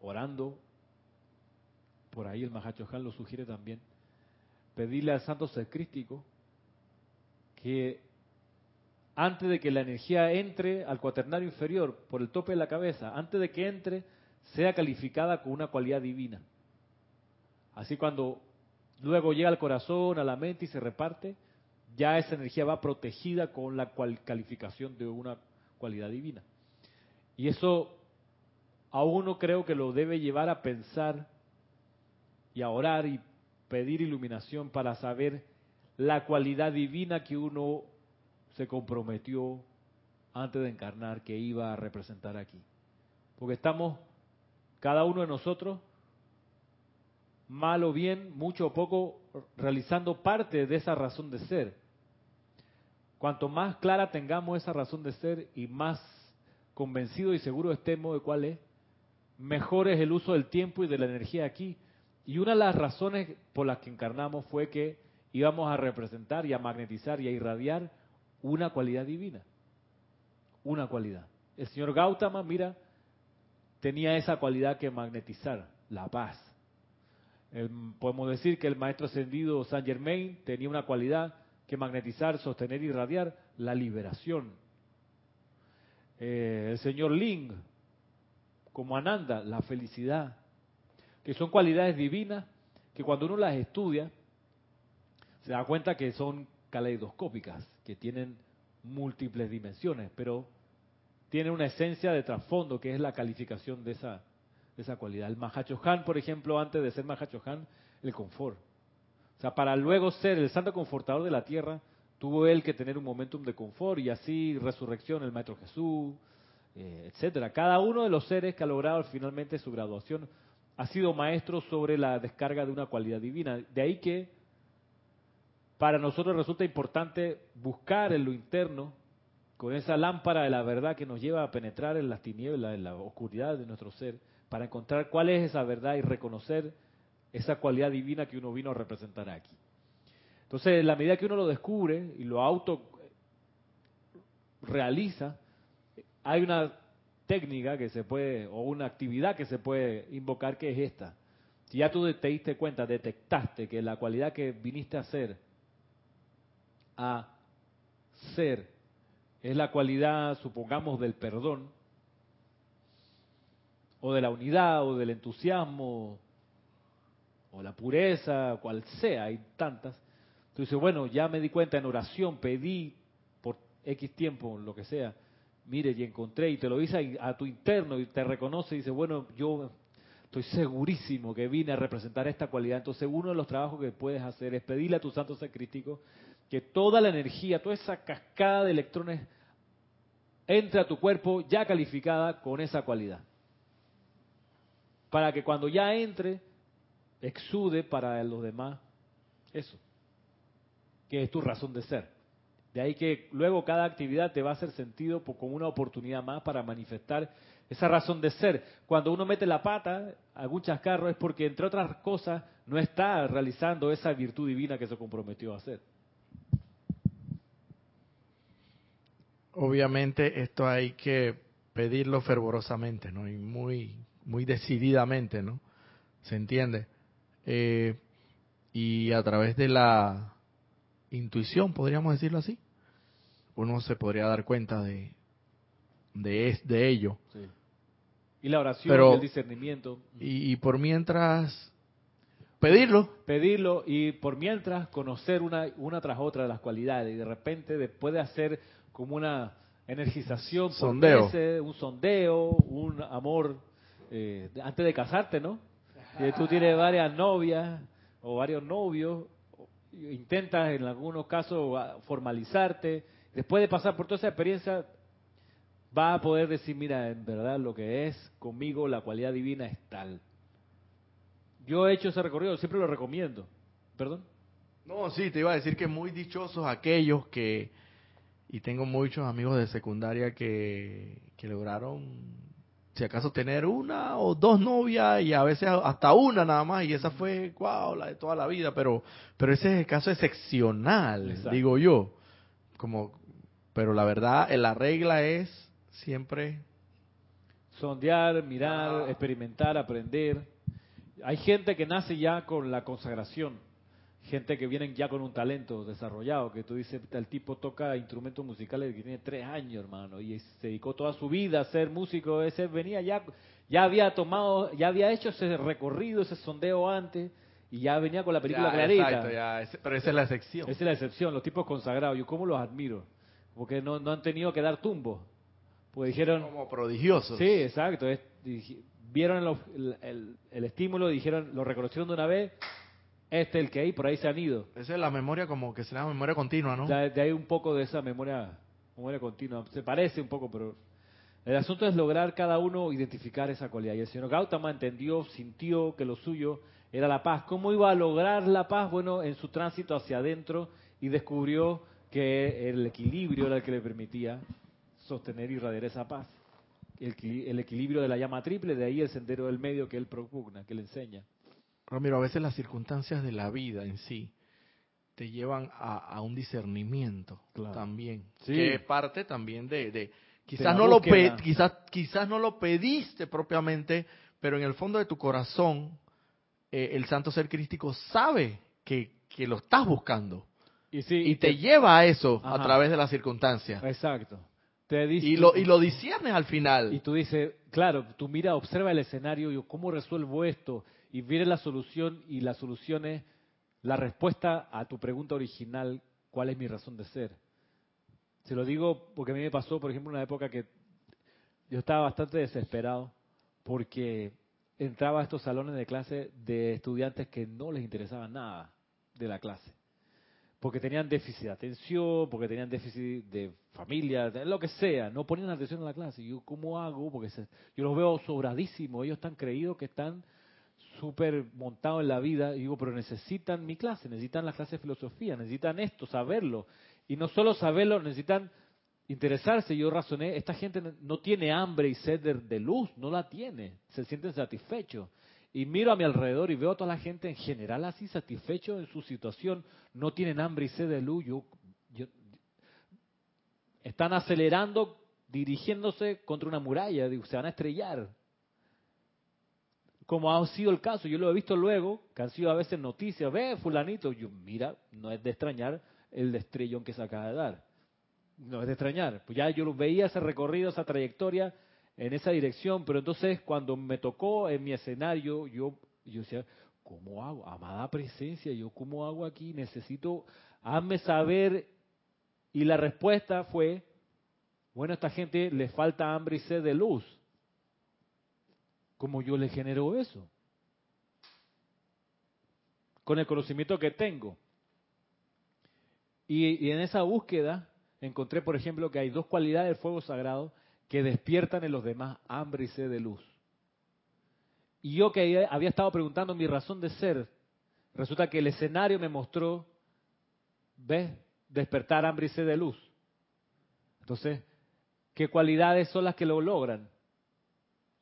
orando por ahí el Mahachohan lo sugiere también, pedirle al Santo Ser Crístico que antes de que la energía entre al cuaternario inferior por el tope de la cabeza, antes de que entre, sea calificada con una cualidad divina. Así cuando luego llega al corazón, a la mente y se reparte, ya esa energía va protegida con la calificación de una cualidad divina. Y eso a uno creo que lo debe llevar a pensar y a orar y pedir iluminación para saber la cualidad divina que uno se comprometió antes de encarnar que iba a representar aquí. Porque estamos, cada uno de nosotros, mal o bien, mucho o poco, realizando parte de esa razón de ser. Cuanto más clara tengamos esa razón de ser y más convencido y seguro estemos de cuál es, mejor es el uso del tiempo y de la energía aquí. Y una de las razones por las que encarnamos fue que íbamos a representar y a magnetizar y a irradiar una cualidad divina. Una cualidad. El señor Gautama, mira, tenía esa cualidad que magnetizar, la paz. podemos decir que el maestro ascendido Saint Germain tenía una cualidad que magnetizar, sostener y irradiar la liberación. Eh, el señor Ling, como Ananda, la felicidad que son cualidades divinas que cuando uno las estudia, se da cuenta que son caleidoscópicas, que tienen múltiples dimensiones, pero tiene una esencia de trasfondo que es la calificación de esa, de esa cualidad. El Mahachohan, por ejemplo, antes de ser Mahachohan, el confort. O sea, para luego ser el santo confortador de la tierra, tuvo él que tener un momentum de confort y así resurrección, el Maestro Jesús, eh, etcétera. Cada uno de los seres que ha logrado finalmente su graduación ha sido maestro sobre la descarga de una cualidad divina. De ahí que para nosotros resulta importante buscar en lo interno, con esa lámpara de la verdad que nos lleva a penetrar en las tinieblas, en la oscuridad de nuestro ser, para encontrar cuál es esa verdad y reconocer esa cualidad divina que uno vino a representar aquí. Entonces, en la medida que uno lo descubre y lo auto realiza, hay una técnica que se puede, o una actividad que se puede invocar que es esta. Si ya tú te diste cuenta, detectaste que la cualidad que viniste a hacer a ser. Es la cualidad, supongamos, del perdón, o de la unidad, o del entusiasmo, o la pureza, cual sea, hay tantas. Entonces, bueno, ya me di cuenta en oración, pedí por X tiempo, lo que sea, mire, y encontré, y te lo dice a tu interno, y te reconoce, y dice, bueno, yo estoy segurísimo que vine a representar esta cualidad. Entonces, uno de los trabajos que puedes hacer es pedirle a tu santo ser crítico que toda la energía, toda esa cascada de electrones entre a tu cuerpo ya calificada con esa cualidad. Para que cuando ya entre, exude para los demás eso, que es tu razón de ser. De ahí que luego cada actividad te va a hacer sentido como una oportunidad más para manifestar esa razón de ser. Cuando uno mete la pata, algún chascarro, es porque, entre otras cosas, no está realizando esa virtud divina que se comprometió a hacer. Obviamente esto hay que pedirlo fervorosamente, ¿no? Y muy, muy decididamente, ¿no? ¿Se entiende? Eh, y a través de la intuición, podríamos decirlo así, uno se podría dar cuenta de, de, de ello. Y la oración, y el discernimiento. Y, y, por mientras pedirlo. Pedirlo y por mientras conocer una, una tras otra de las cualidades. Y de repente, después de hacer como una energización, sondeo. un sondeo, un amor eh, antes de casarte, ¿no? Si tú tienes varias novias o varios novios, intentas en algunos casos formalizarte, después de pasar por toda esa experiencia, va a poder decir, mira, en verdad lo que es conmigo, la cualidad divina es tal. Yo he hecho ese recorrido, siempre lo recomiendo. ¿Perdón? No, sí, te iba a decir que muy dichosos aquellos que y tengo muchos amigos de secundaria que, lograron, si acaso, tener una o dos novias y a veces hasta una nada más, y esa fue, wow, la de toda la vida, pero, pero ese es el caso excepcional, digo yo. Como, pero la verdad, la regla es siempre sondear, mirar, ah. experimentar, aprender. Hay gente que nace ya con la consagración gente que vienen ya con un talento desarrollado, que tú dices, el tipo toca instrumentos musicales que tiene tres años, hermano, y se dedicó toda su vida a ser músico, ese venía ya, ya había tomado, ya había hecho ese recorrido, ese sondeo antes, y ya venía con la película clarita. ya, pero esa es la excepción. Esa es la excepción, los tipos consagrados, yo cómo los admiro, porque no, no han tenido que dar tumbo, pues dijeron... Como prodigiosos. Sí, exacto, vieron el, el estímulo, dijeron, lo reconocieron de una vez, este el que hay, por ahí se han ido. Esa es la memoria como que se llama memoria continua, ¿no? De, ahí un poco de esa memoria, memoria continua. Se parece un poco, pero el asunto es lograr cada uno identificar esa cualidad. Y el señor Gautama entendió, sintió que lo suyo era la paz. ¿Cómo iba a lograr la paz? Bueno, en su tránsito hacia adentro y descubrió que el equilibrio era el que le permitía sostener y irradiar esa paz. El, el equilibrio de la llama triple, de ahí el sendero del medio que él propugna, que le enseña. Ramiro, a veces las circunstancias de la vida en sí te llevan a, un discernimiento también, que es parte también de, quizás no lo quizás quizás no lo pediste propiamente, pero en el fondo de tu corazón eh, el Santo Ser Crístico sabe que, lo estás buscando y, te, lleva a eso a través de las circunstancias. Exacto. y, lo, y lo disiernes al final. Y tú dices, claro, tú mira, observa el escenario, yo cómo resuelvo esto, y viene la solución y la solución es la respuesta a tu pregunta original, ¿cuál es mi razón de ser? Se lo digo porque a mí me pasó, por ejemplo, una época que yo estaba bastante desesperado porque entraba a estos salones de clase de estudiantes que no les interesaba nada de la clase. Porque tenían déficit de atención, porque tenían déficit de familia, lo que sea, no ponían atención a la clase. Yo, ¿cómo hago? Porque yo los veo sobradísimos, ellos están creídos que están súper montados en la vida. Y digo, pero necesitan mi clase, necesitan la clase de filosofía, necesitan esto, saberlo. Y no solo saberlo, necesitan interesarse. Yo razoné, esta gente no tiene hambre y sed de, luz, no la tiene, se sienten satisfechos. Y miro a mi alrededor y veo a toda la gente en general así satisfecho en su situación, no tienen hambre y sed de luz. Están acelerando, dirigiéndose contra una muralla, se van a estrellar. Como ha sido el caso, yo lo he visto luego, que han sido a veces noticias, ve fulanito, yo mira, no es de extrañar el destrellón que se acaba de dar. No es de extrañar. Pues ya yo veía ese recorrido, esa trayectoria en esa dirección, pero entonces cuando me tocó en mi escenario, yo, yo decía, ¿cómo hago? Amada presencia, yo cómo hago aquí? Necesito, hazme saber. Y la respuesta fue, bueno, a esta gente le falta hambre y sed de luz. ¿Cómo yo le genero eso? Con el conocimiento que tengo. Y, en esa búsqueda encontré, por ejemplo, que hay dos cualidades del fuego sagrado que despiertan en los demás hambre y sed de luz. Y yo que había estado preguntando mi razón de ser, resulta que el escenario me mostró, ¿ves? Despertar hambre y sed de luz. Entonces, ¿qué cualidades son las que lo logran?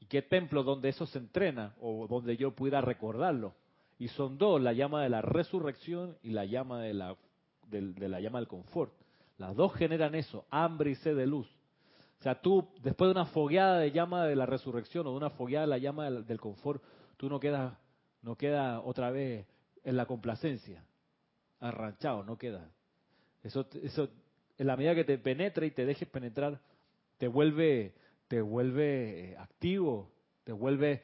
¿Y qué templo donde eso se entrena o donde yo pudiera recordarlo? Y son dos, la llama de la resurrección y la llama de la de, la llama del confort. Las dos generan eso, hambre y sed de luz. O sea, tú, después de una fogueada de llama de la resurrección o de una fogueada de la llama del, confort, tú no quedas no queda otra vez en la complacencia, arranchado, no queda. Eso, eso, en la medida que te penetra y te dejes penetrar, te vuelve, te vuelve eh, activo, te vuelve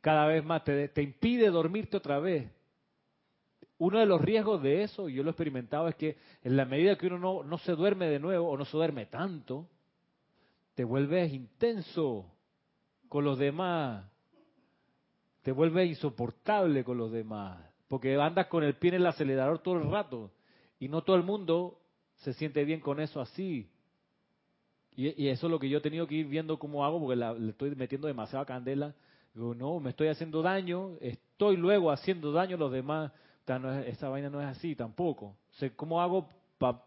cada vez más, te, te impide dormirte otra vez, uno de los riesgos de eso, y yo lo he experimentado, es que en la medida que uno no, se duerme de nuevo o no se duerme tanto, te vuelves intenso con los demás, te vuelves insoportable con los demás, porque andas con el pie en el acelerador todo el rato y no todo el mundo se siente bien con eso así. Y, eso es lo que yo he tenido que ir viendo cómo hago, porque le estoy metiendo demasiada candela. Digo, no, me estoy haciendo daño, estoy luego haciendo daño a los demás esta vaina no es así tampoco. ¿Cómo hago para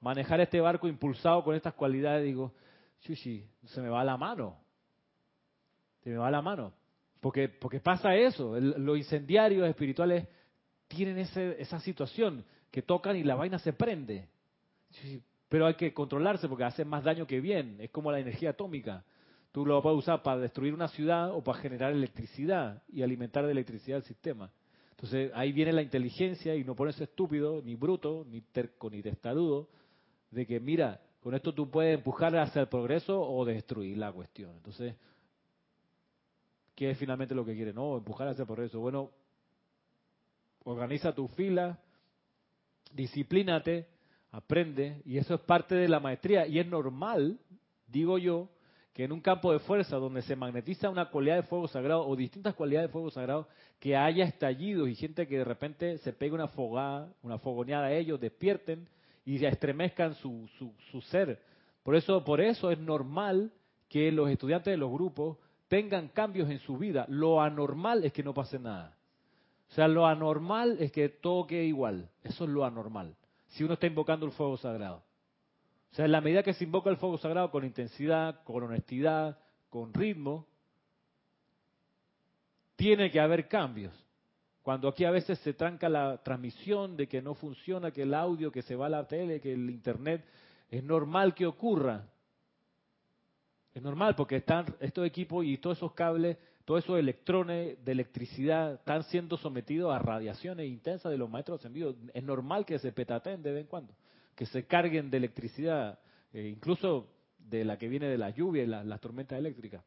manejar este barco impulsado con estas cualidades? Digo, sí, se me va la mano. Se me va la mano. Porque, porque pasa eso. los incendiarios espirituales tienen ese, esa situación que tocan y la vaina se prende. Pero hay que controlarse porque hace más daño que bien. Es como la energía atómica. Tú lo puedes usar para destruir una ciudad o para generar electricidad y alimentar de electricidad el sistema. Entonces ahí viene la inteligencia y no pones estúpido, ni bruto, ni terco, ni testarudo, de que mira, con esto tú puedes empujar hacia el progreso o destruir la cuestión. Entonces, ¿qué es finalmente lo que quiere? No, empujar hacia el progreso. Bueno, organiza tu fila, disciplínate, aprende, y eso es parte de la maestría, y es normal, digo yo, que en un campo de fuerza donde se magnetiza una cualidad de fuego sagrado o distintas cualidades de fuego sagrado, que haya estallidos y gente que de repente se pegue una fogada, una fogoneada a ellos, despierten y estremezcan su, su, su ser. Por eso, por eso es normal que los estudiantes de los grupos tengan cambios en su vida. Lo anormal es que no pase nada. O sea, lo anormal es que todo quede igual. Eso es lo anormal. Si uno está invocando el fuego sagrado. O sea, en la medida que se invoca el fuego sagrado con intensidad, con honestidad, con ritmo, tiene que haber cambios. Cuando aquí a veces se tranca la transmisión de que no funciona, que el audio, que se va a la tele, que el internet, es normal que ocurra. Es normal porque están estos equipos y todos esos cables, todos esos electrones de electricidad están siendo sometidos a radiaciones intensas de los maestros ascendidos. Es normal que se petaten de vez en cuando que se carguen de electricidad, eh, incluso de la que viene de la lluvia y las tormentas eléctricas.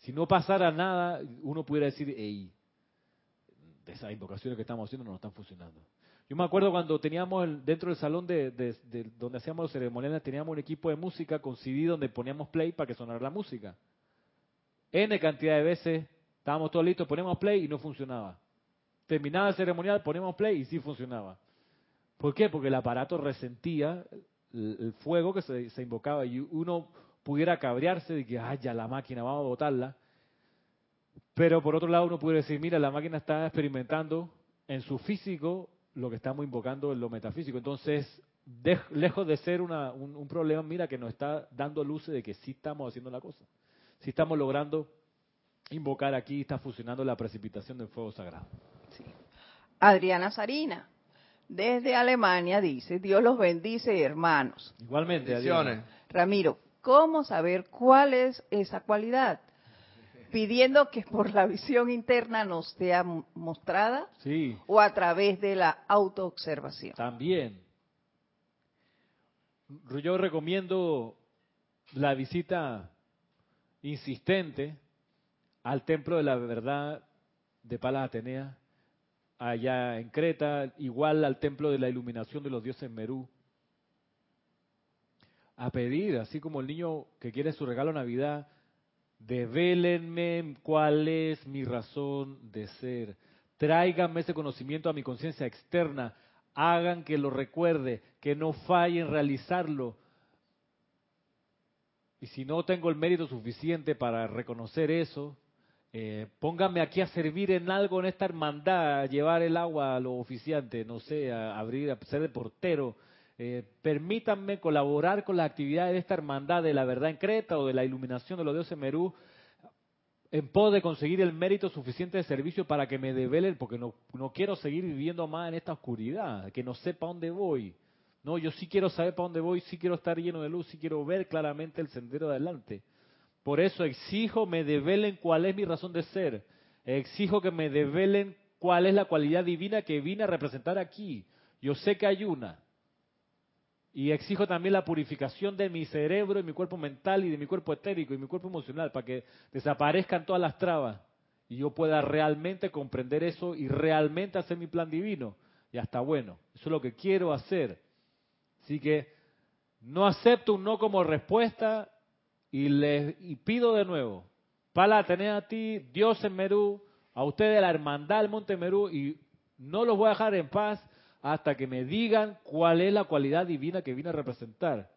Si no pasara nada, uno pudiera decir, de esas invocaciones que estamos haciendo no están funcionando. Yo me acuerdo cuando teníamos dentro del salón de, donde hacíamos los ceremoniales, teníamos un equipo de música con CD donde poníamos play para que sonara la música. N cantidad de veces estábamos todos listos, poníamos play y no funcionaba. Terminaba el ceremonial, poníamos play y sí funcionaba. ¿Por qué? Porque el aparato resentía el, fuego que se, se, invocaba y uno pudiera cabrearse de que, ay, ya la máquina, vamos a botarla. Pero por otro lado uno pudiera decir, mira, la máquina está experimentando en su físico lo que estamos invocando en lo metafísico. Entonces, lejos de ser un, problema, mira que nos está dando luces de que sí estamos haciendo la cosa. Sí estamos logrando invocar aquí, está funcionando la precipitación del fuego sagrado. Adriana Sarina, desde Alemania, dice, Dios los bendice, hermanos. Igualmente, Adriana. Ramiro, ¿cómo saber cuál es esa cualidad? pidiendo que por la visión interna nos sea mostrada sí. o a través de la autoobservación. También. Yo recomiendo la visita insistente al Templo de la Verdad de Palas Atenea, allá en Creta, igual al Templo de la Iluminación de los Dioses Merú, a pedir, así como el niño que quiere su regalo Navidad, Devélenme cuál es mi razón de ser. Tráiganme ese conocimiento a mi conciencia externa. Hagan que lo recuerde, que no falle en realizarlo. Y si no tengo el mérito suficiente para reconocer eso, eh, pónganme aquí a servir en algo en esta hermandad, a llevar el agua a los oficiantes, no sé, a abrir, a ser de portero, eh, permítanme colaborar con las actividades de esta hermandad de la verdad en Creta o de la iluminación de los dioses Merú en pos de conseguir el mérito suficiente de servicio para que me develen, porque no, no quiero seguir viviendo más en esta oscuridad, que no sepa dónde voy. No, yo sí quiero saber para dónde voy, sí quiero estar lleno de luz, sí quiero ver claramente el sendero adelante. Por eso exijo me develen cuál es mi razón de ser. Exijo que me develen cuál es la cualidad divina que vine a representar aquí. Yo sé que hay una. Y exijo también la purificación de mi cerebro y mi cuerpo mental y de mi cuerpo etérico y mi cuerpo emocional para que desaparezcan todas las trabas y yo pueda realmente comprender eso y realmente hacer mi plan divino. Y hasta bueno, eso es lo que quiero hacer. Así que no acepto un no como respuesta y les y pido de nuevo, para tener a ti, Dios en Merú, a ustedes la hermandad del Monte Merú y no los voy a dejar en paz hasta que me digan cuál es la cualidad divina que vine a representar.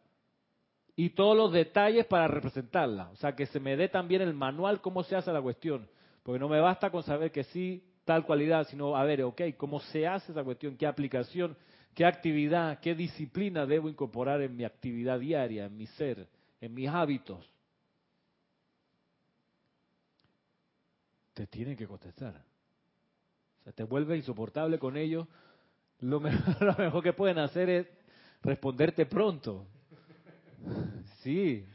Y todos los detalles para representarla. O sea, que se me dé también el manual cómo se hace la cuestión. Porque no me basta con saber que sí, tal cualidad, sino, a ver, ok, ¿cómo se hace esa cuestión? ¿Qué aplicación, qué actividad, qué disciplina debo incorporar en mi actividad diaria, en mi ser, en mis hábitos? Te tienen que contestar. O sea, te vuelve insoportable con ellos lo mejor, que pueden hacer es responderte pronto. Sí.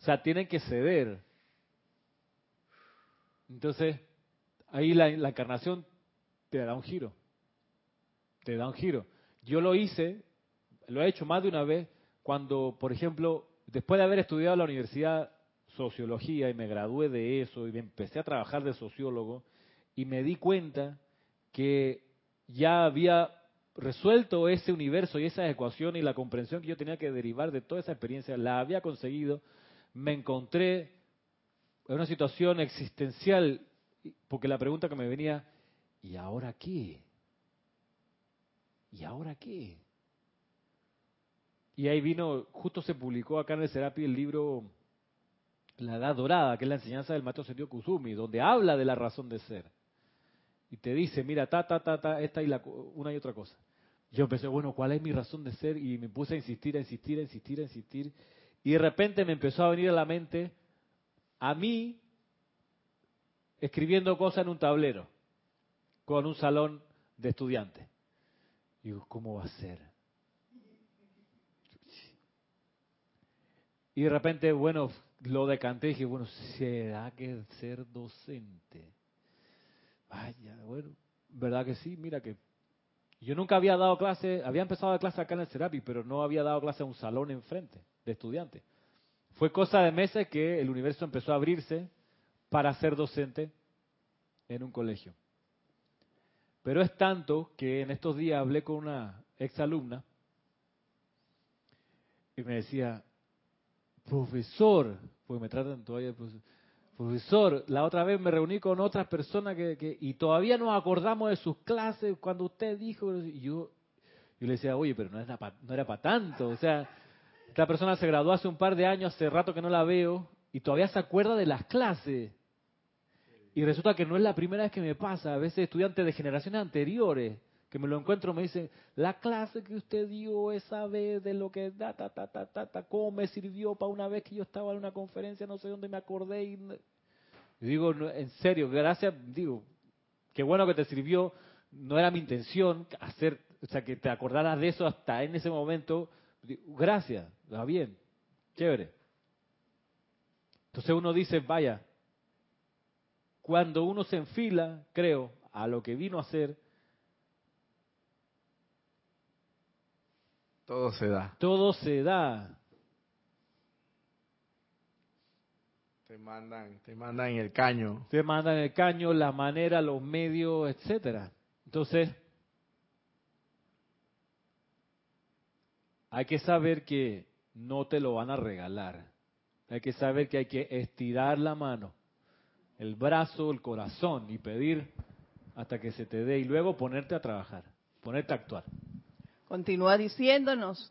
O sea, tienen que ceder. Entonces, ahí la, la, encarnación te da un giro. Te da un giro. Yo lo hice, lo he hecho más de una vez, cuando, por ejemplo, después de haber estudiado en la universidad sociología y me gradué de eso y me empecé a trabajar de sociólogo y me di cuenta que ya había resuelto ese universo y esa ecuación y la comprensión que yo tenía que derivar de toda esa experiencia, la había conseguido, me encontré en una situación existencial, porque la pregunta que me venía, ¿y ahora qué? ¿Y ahora qué? Y ahí vino, justo se publicó acá en el Serapi el libro La Edad Dorada, que es la enseñanza del maestro Sendio Kusumi, donde habla de la razón de ser y te dice, mira, ta, ta, ta, ta, esta y la, una y otra cosa. Yo pensé, bueno, ¿cuál es mi razón de ser? Y me puse a insistir, a insistir, a insistir, a insistir. Y de repente me empezó a venir a la mente a mí escribiendo cosas en un tablero con un salón de estudiantes. Digo, ¿cómo va a ser? Y de repente, bueno, lo decanté y dije, bueno, ¿será que ser docente? Vaya, bueno, ¿verdad que sí? Mira que yo nunca había dado clase, había empezado a clase acá en el Serapi, pero no había dado clase en un salón enfrente de estudiantes. Fue cosa de meses que el universo empezó a abrirse para ser docente en un colegio. Pero es tanto que en estos días hablé con una ex alumna y me decía, profesor, pues me tratan todavía, pues, profesor, la otra vez me reuní con otras personas que, y todavía nos acordamos de sus clases cuando usted dijo, y yo, yo le decía, oye, pero no era para no para tanto, o sea, esta persona se graduó hace un par de años, hace rato que no la veo, y todavía se acuerda de las clases. Y resulta que no es la primera vez que me pasa, a veces estudiantes de generaciones anteriores que me lo encuentro me dicen, la clase que usted dio esa vez de lo que da, ta, ta, ta, ta, ta, cómo me sirvió para una vez que yo estaba en una conferencia, no sé dónde me acordé. Y, digo, en serio, gracias, digo, qué bueno que te sirvió, no era mi intención hacer, o sea, que te acordaras de eso hasta en ese momento. gracias, va bien, chévere. Entonces uno dice, vaya, cuando uno se enfila, creo, a lo que vino a hacer, Todo se da. Todo se da. Te mandan, te mandan el caño. Te mandan el caño, la manera, los medios, etcétera. Entonces, hay que saber que no te lo van a regalar. Hay que saber que hay que estirar la mano, el brazo, el corazón y pedir hasta que se te dé y luego ponerte a trabajar, ponerte a actuar. Continúa diciéndonos,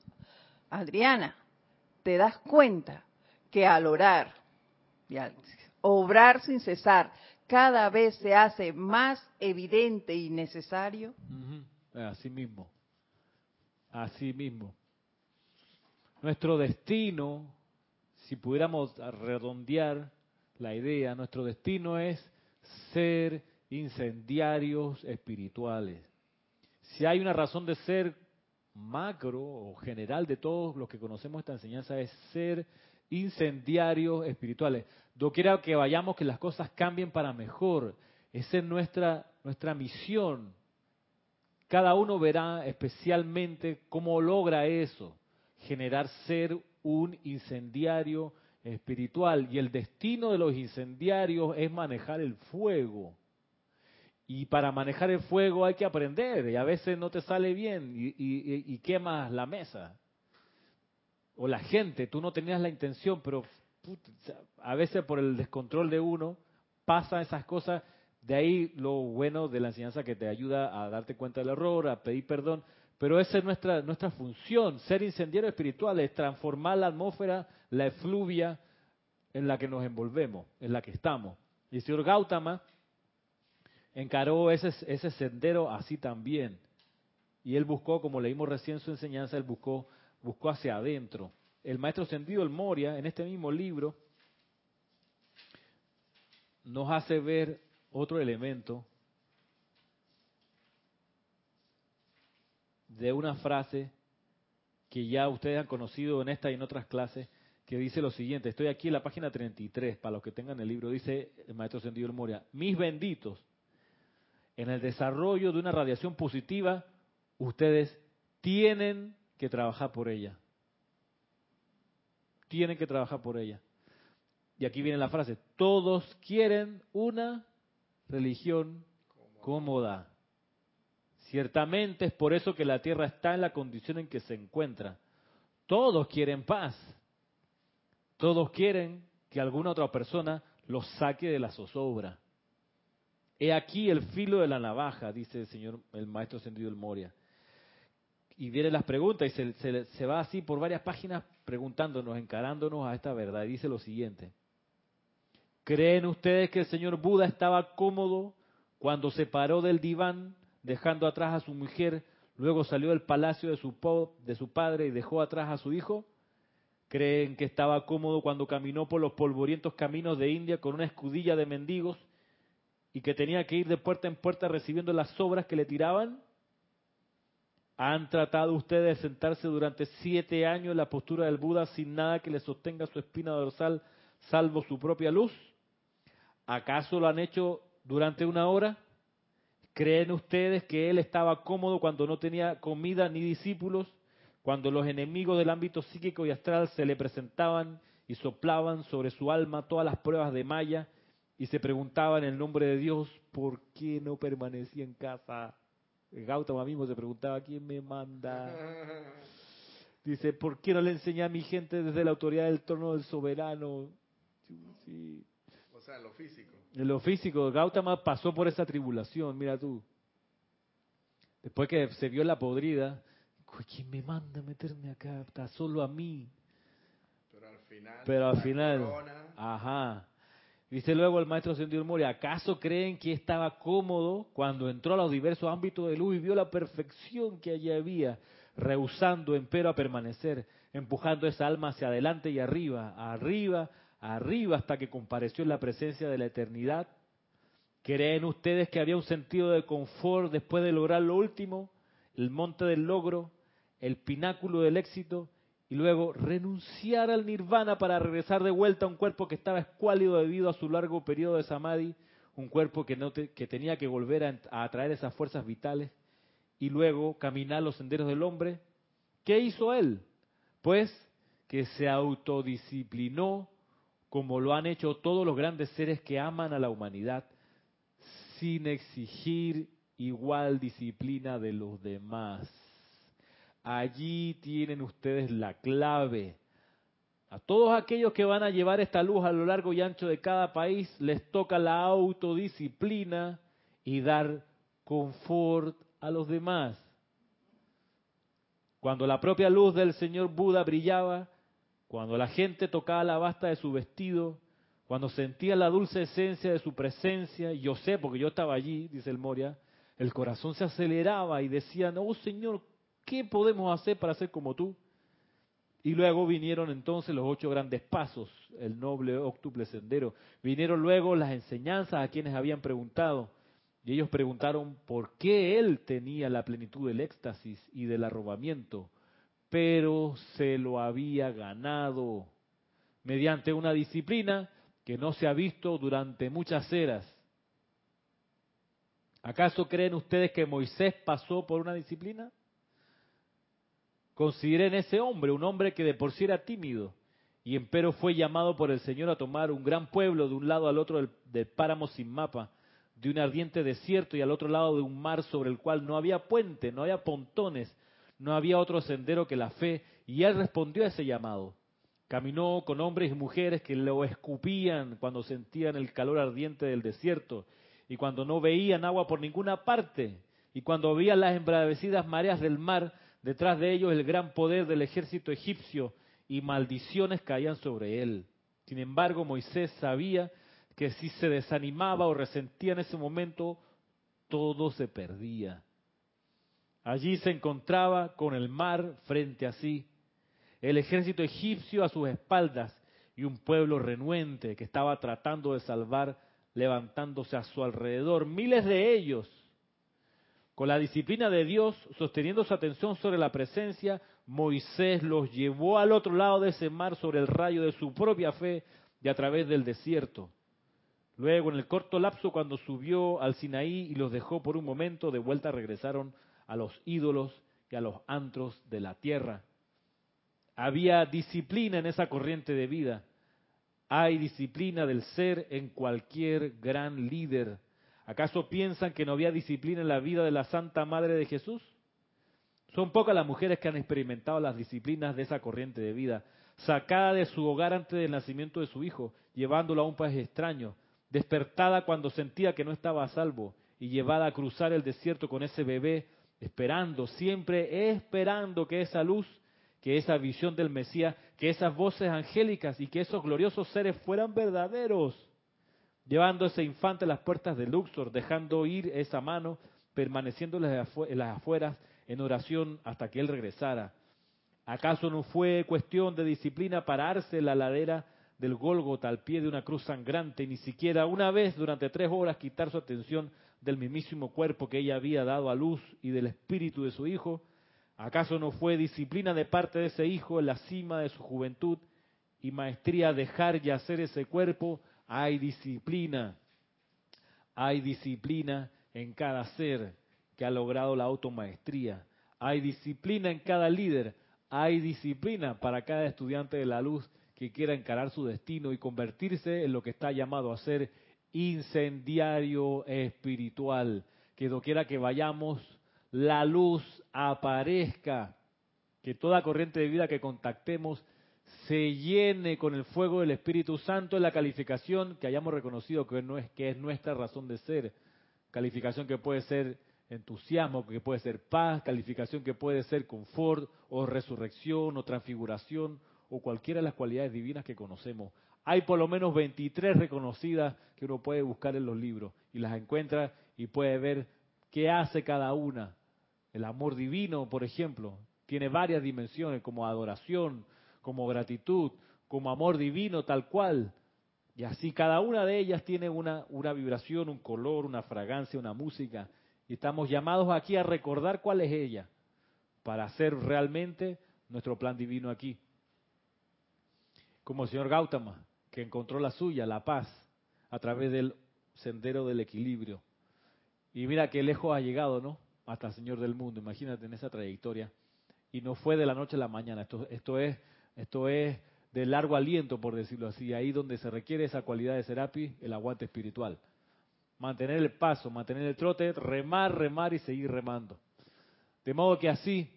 Adriana, te das cuenta que al orar y al obrar sin cesar, cada vez se hace más evidente y necesario. Así mismo, así mismo. Nuestro destino, si pudiéramos redondear la idea, nuestro destino es ser incendiarios espirituales. Si hay una razón de ser macro o general de todos los que conocemos esta enseñanza es ser incendiarios espirituales. quiera que vayamos, que las cosas cambien para mejor. Esa es nuestra, nuestra misión. Cada uno verá especialmente cómo logra eso, generar ser un incendiario espiritual. Y el destino de los incendiarios es manejar el fuego. Y para manejar el fuego hay que aprender y a veces no te sale bien y, quemas la mesa. O la gente, tú no tenías la intención, pero a veces por el descontrol de uno pasan esas cosas. De ahí lo bueno de la enseñanza que te ayuda a darte cuenta del error, a pedir perdón. Pero esa es nuestra, nuestra función, ser incendiario espiritual, es transformar la atmósfera, la efluvia en la que nos envolvemos, en la que estamos. Y el señor Gautama encaró ese, ese sendero así también. Y él buscó, como leímos recién su enseñanza, él buscó, buscó hacia adentro. El maestro Sendido el Moria, en este mismo libro, nos hace ver otro elemento de una frase que ya ustedes han conocido en esta y en otras clases, que dice lo siguiente, estoy aquí en la página 33, para los que tengan el libro, dice el maestro Sendido el Moria, mis benditos, en el desarrollo de una radiación positiva, ustedes tienen que trabajar por ella. Tienen que trabajar por ella. Y aquí viene la frase, todos quieren una religión cómoda. Ciertamente es por eso que la tierra está en la condición en que se encuentra. Todos quieren paz. Todos quieren que alguna otra persona los saque de la zozobra. He aquí el filo de la navaja, dice el señor, el maestro Sendido del Moria. Y vienen las preguntas y se, va así por varias páginas preguntándonos, encarándonos a esta verdad. Y dice lo siguiente. ¿Creen ustedes que el señor Buda estaba cómodo cuando se paró del diván, dejando atrás a su mujer, luego salió del palacio de su, de su padre y dejó atrás a su hijo? ¿Creen que estaba cómodo cuando caminó por los polvorientos caminos de India con una escudilla de mendigos y que tenía que ir de puerta en puerta recibiendo las obras que le tiraban? ¿Han tratado ustedes de sentarse durante siete años en la postura del Buda sin nada que le sostenga su espina dorsal salvo su propia luz? ¿Acaso lo han hecho durante una hora? ¿Creen ustedes que él estaba cómodo cuando no tenía comida ni discípulos? Cuando los enemigos del ámbito psíquico y astral se le presentaban y soplaban sobre su alma todas las pruebas de Maya y se preguntaba en el nombre de Dios por qué no permanecía en casa. Gautama mismo se preguntaba, ¿quién me manda? Dice, ¿por qué no le enseñé a mi gente desde la autoridad del trono del soberano? Sí. O sea, lo físico. En lo físico, Gautama pasó por esa tribulación, mira tú. Después que se vio la podrida, ¿quién me manda a meterme acá? Está solo a mí. Pero al final. Pero al final. Ajá. Dice luego el maestro Sendido Mori, ¿acaso creen que estaba cómodo cuando entró a los diversos ámbitos de luz y vio la perfección que allí había, rehusando empero a permanecer, empujando esa alma hacia adelante y arriba, arriba, arriba hasta que compareció en la presencia de la eternidad? ¿Creen ustedes que había un sentido de confort después de lograr lo último, el monte del logro, el pináculo del éxito? y luego renunciar al nirvana para regresar de vuelta a un cuerpo que estaba escuálido debido a su largo periodo de samadhi, un cuerpo que, no tenía que volver a, a atraer esas fuerzas vitales y luego caminar los senderos del hombre. ¿Qué hizo él? Pues que se autodisciplinó como lo han hecho todos los grandes seres que aman a la humanidad, sin exigir igual disciplina de los demás. Allí tienen ustedes la clave. A todos aquellos que van a llevar esta luz a lo largo y ancho de cada país les toca la autodisciplina y dar confort a los demás. Cuando la propia luz del Señor Buda brillaba, cuando la gente tocaba la basta de su vestido, cuando sentía la dulce esencia de su presencia, yo sé porque yo estaba allí, dice el Moria, el corazón se aceleraba y decía, oh Señor, ¿Qué podemos hacer para ser como tú? Y luego vinieron entonces los ocho grandes pasos, el noble octuple sendero. Vinieron luego las enseñanzas a quienes habían preguntado. Y ellos preguntaron por qué él tenía la plenitud del éxtasis y del arrobamiento, pero se lo había ganado mediante una disciplina que no se ha visto durante muchas eras. ¿Acaso creen ustedes que Moisés pasó por una disciplina? Consideren ese hombre, un hombre que de por sí era tímido, y empero fue llamado por el Señor a tomar un gran pueblo de un lado al otro del, páramo sin mapa, de un ardiente desierto y al otro lado de un mar sobre el cual no había puente, no había pontones, no había otro sendero que la fe, y él respondió a ese llamado. Caminó con hombres y mujeres que lo escupían cuando sentían el calor ardiente del desierto, y cuando no veían agua por ninguna parte, y cuando veían las embravecidas mareas del mar, Detrás de ellos el gran poder del ejército egipcio y maldiciones caían sobre él. Sin embargo, Moisés sabía que si se desanimaba o resentía en ese momento, todo se perdía. Allí se encontraba con el mar frente a sí, el ejército egipcio a sus espaldas y un pueblo renuente que estaba tratando de salvar levantándose a su alrededor, miles de ellos con la disciplina de Dios, sosteniendo su atención sobre la presencia, Moisés los llevó al otro lado de ese mar sobre el rayo de su propia fe y a través del desierto. Luego, en el corto lapso, cuando subió al Sinaí y los dejó por un momento, de vuelta regresaron a los ídolos y a los antros de la tierra. Había disciplina en esa corriente de vida. Hay disciplina del ser en cualquier gran líder ¿Acaso piensan que no había disciplina en la vida de la Santa Madre de Jesús? Son pocas las mujeres que han experimentado las disciplinas de esa corriente de vida, sacada de su hogar antes del nacimiento de su hijo, llevándolo a un país extraño, despertada cuando sentía que no estaba a salvo y llevada a cruzar el desierto con ese bebé, esperando, siempre esperando que esa luz, que esa visión del Mesías, que esas voces angélicas y que esos gloriosos seres fueran verdaderos llevando ese infante a las puertas de Luxor, dejando ir esa mano, permaneciendo en las afueras en oración hasta que él regresara. ¿Acaso no fue cuestión de disciplina pararse en la ladera del Gólgota al pie de una cruz sangrante ni siquiera una vez durante tres horas quitar su atención del mismísimo cuerpo que ella había dado a luz y del espíritu de su hijo? ¿Acaso no fue disciplina de parte de ese hijo en la cima de su juventud y maestría dejar yacer ese cuerpo hay disciplina, hay disciplina en cada ser que ha logrado la automaestría. Hay disciplina en cada líder, hay disciplina para cada estudiante de la luz que quiera encarar su destino y convertirse en lo que está llamado a ser incendiario espiritual. Que doquiera que vayamos, la luz aparezca, que toda corriente de vida que contactemos se llene con el fuego del Espíritu Santo en la calificación que hayamos reconocido que, no es, que es nuestra razón de ser. Calificación que puede ser entusiasmo, que puede ser paz, calificación que puede ser confort o resurrección o transfiguración o cualquiera de las cualidades divinas que conocemos. Hay por lo menos 23 reconocidas que uno puede buscar en los libros y las encuentra y puede ver qué hace cada una. El amor divino, por ejemplo, tiene varias dimensiones como adoración, como gratitud, como amor divino tal cual. Y así cada una de ellas tiene una, una vibración, un color, una fragancia, una música. Y estamos llamados aquí a recordar cuál es ella, para hacer realmente nuestro plan divino aquí. Como el señor Gautama, que encontró la suya, la paz, a través del sendero del equilibrio. Y mira qué lejos ha llegado, ¿no? Hasta el Señor del mundo, imagínate en esa trayectoria. Y no fue de la noche a la mañana, esto, esto es esto es de largo aliento, por decirlo así, ahí donde se requiere esa cualidad de Serapi, el aguante espiritual. Mantener el paso, mantener el trote, remar, remar y seguir remando. De modo que así,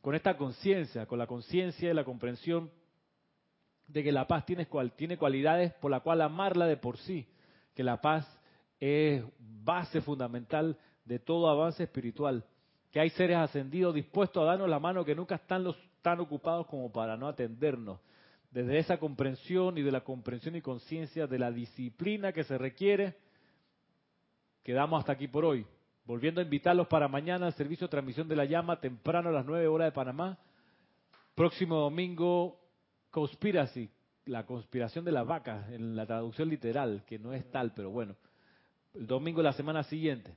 con esta conciencia, con la conciencia y la comprensión de que la paz tiene, tiene cualidades por la cual amarla de por sí, que la paz es base fundamental de todo avance espiritual, que hay seres ascendidos dispuestos a darnos la mano que nunca están tan ocupados como para no atendernos. Desde esa comprensión y de la comprensión y conciencia de la disciplina que se requiere, quedamos hasta aquí por hoy. Volviendo a invitarlos para mañana al servicio de transmisión de la llama, temprano a las 9 horas de Panamá. Próximo domingo, Conspiracy, la conspiración de las vacas, en la traducción literal, que no es tal, pero bueno. El domingo de la semana siguiente.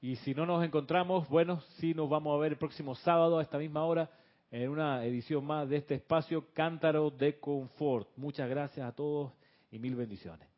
Y si no nos encontramos, bueno, sí nos vamos a ver el próximo sábado a esta misma hora en una edición más de este espacio Cántaro de Confort. Muchas gracias a todos y mil bendiciones.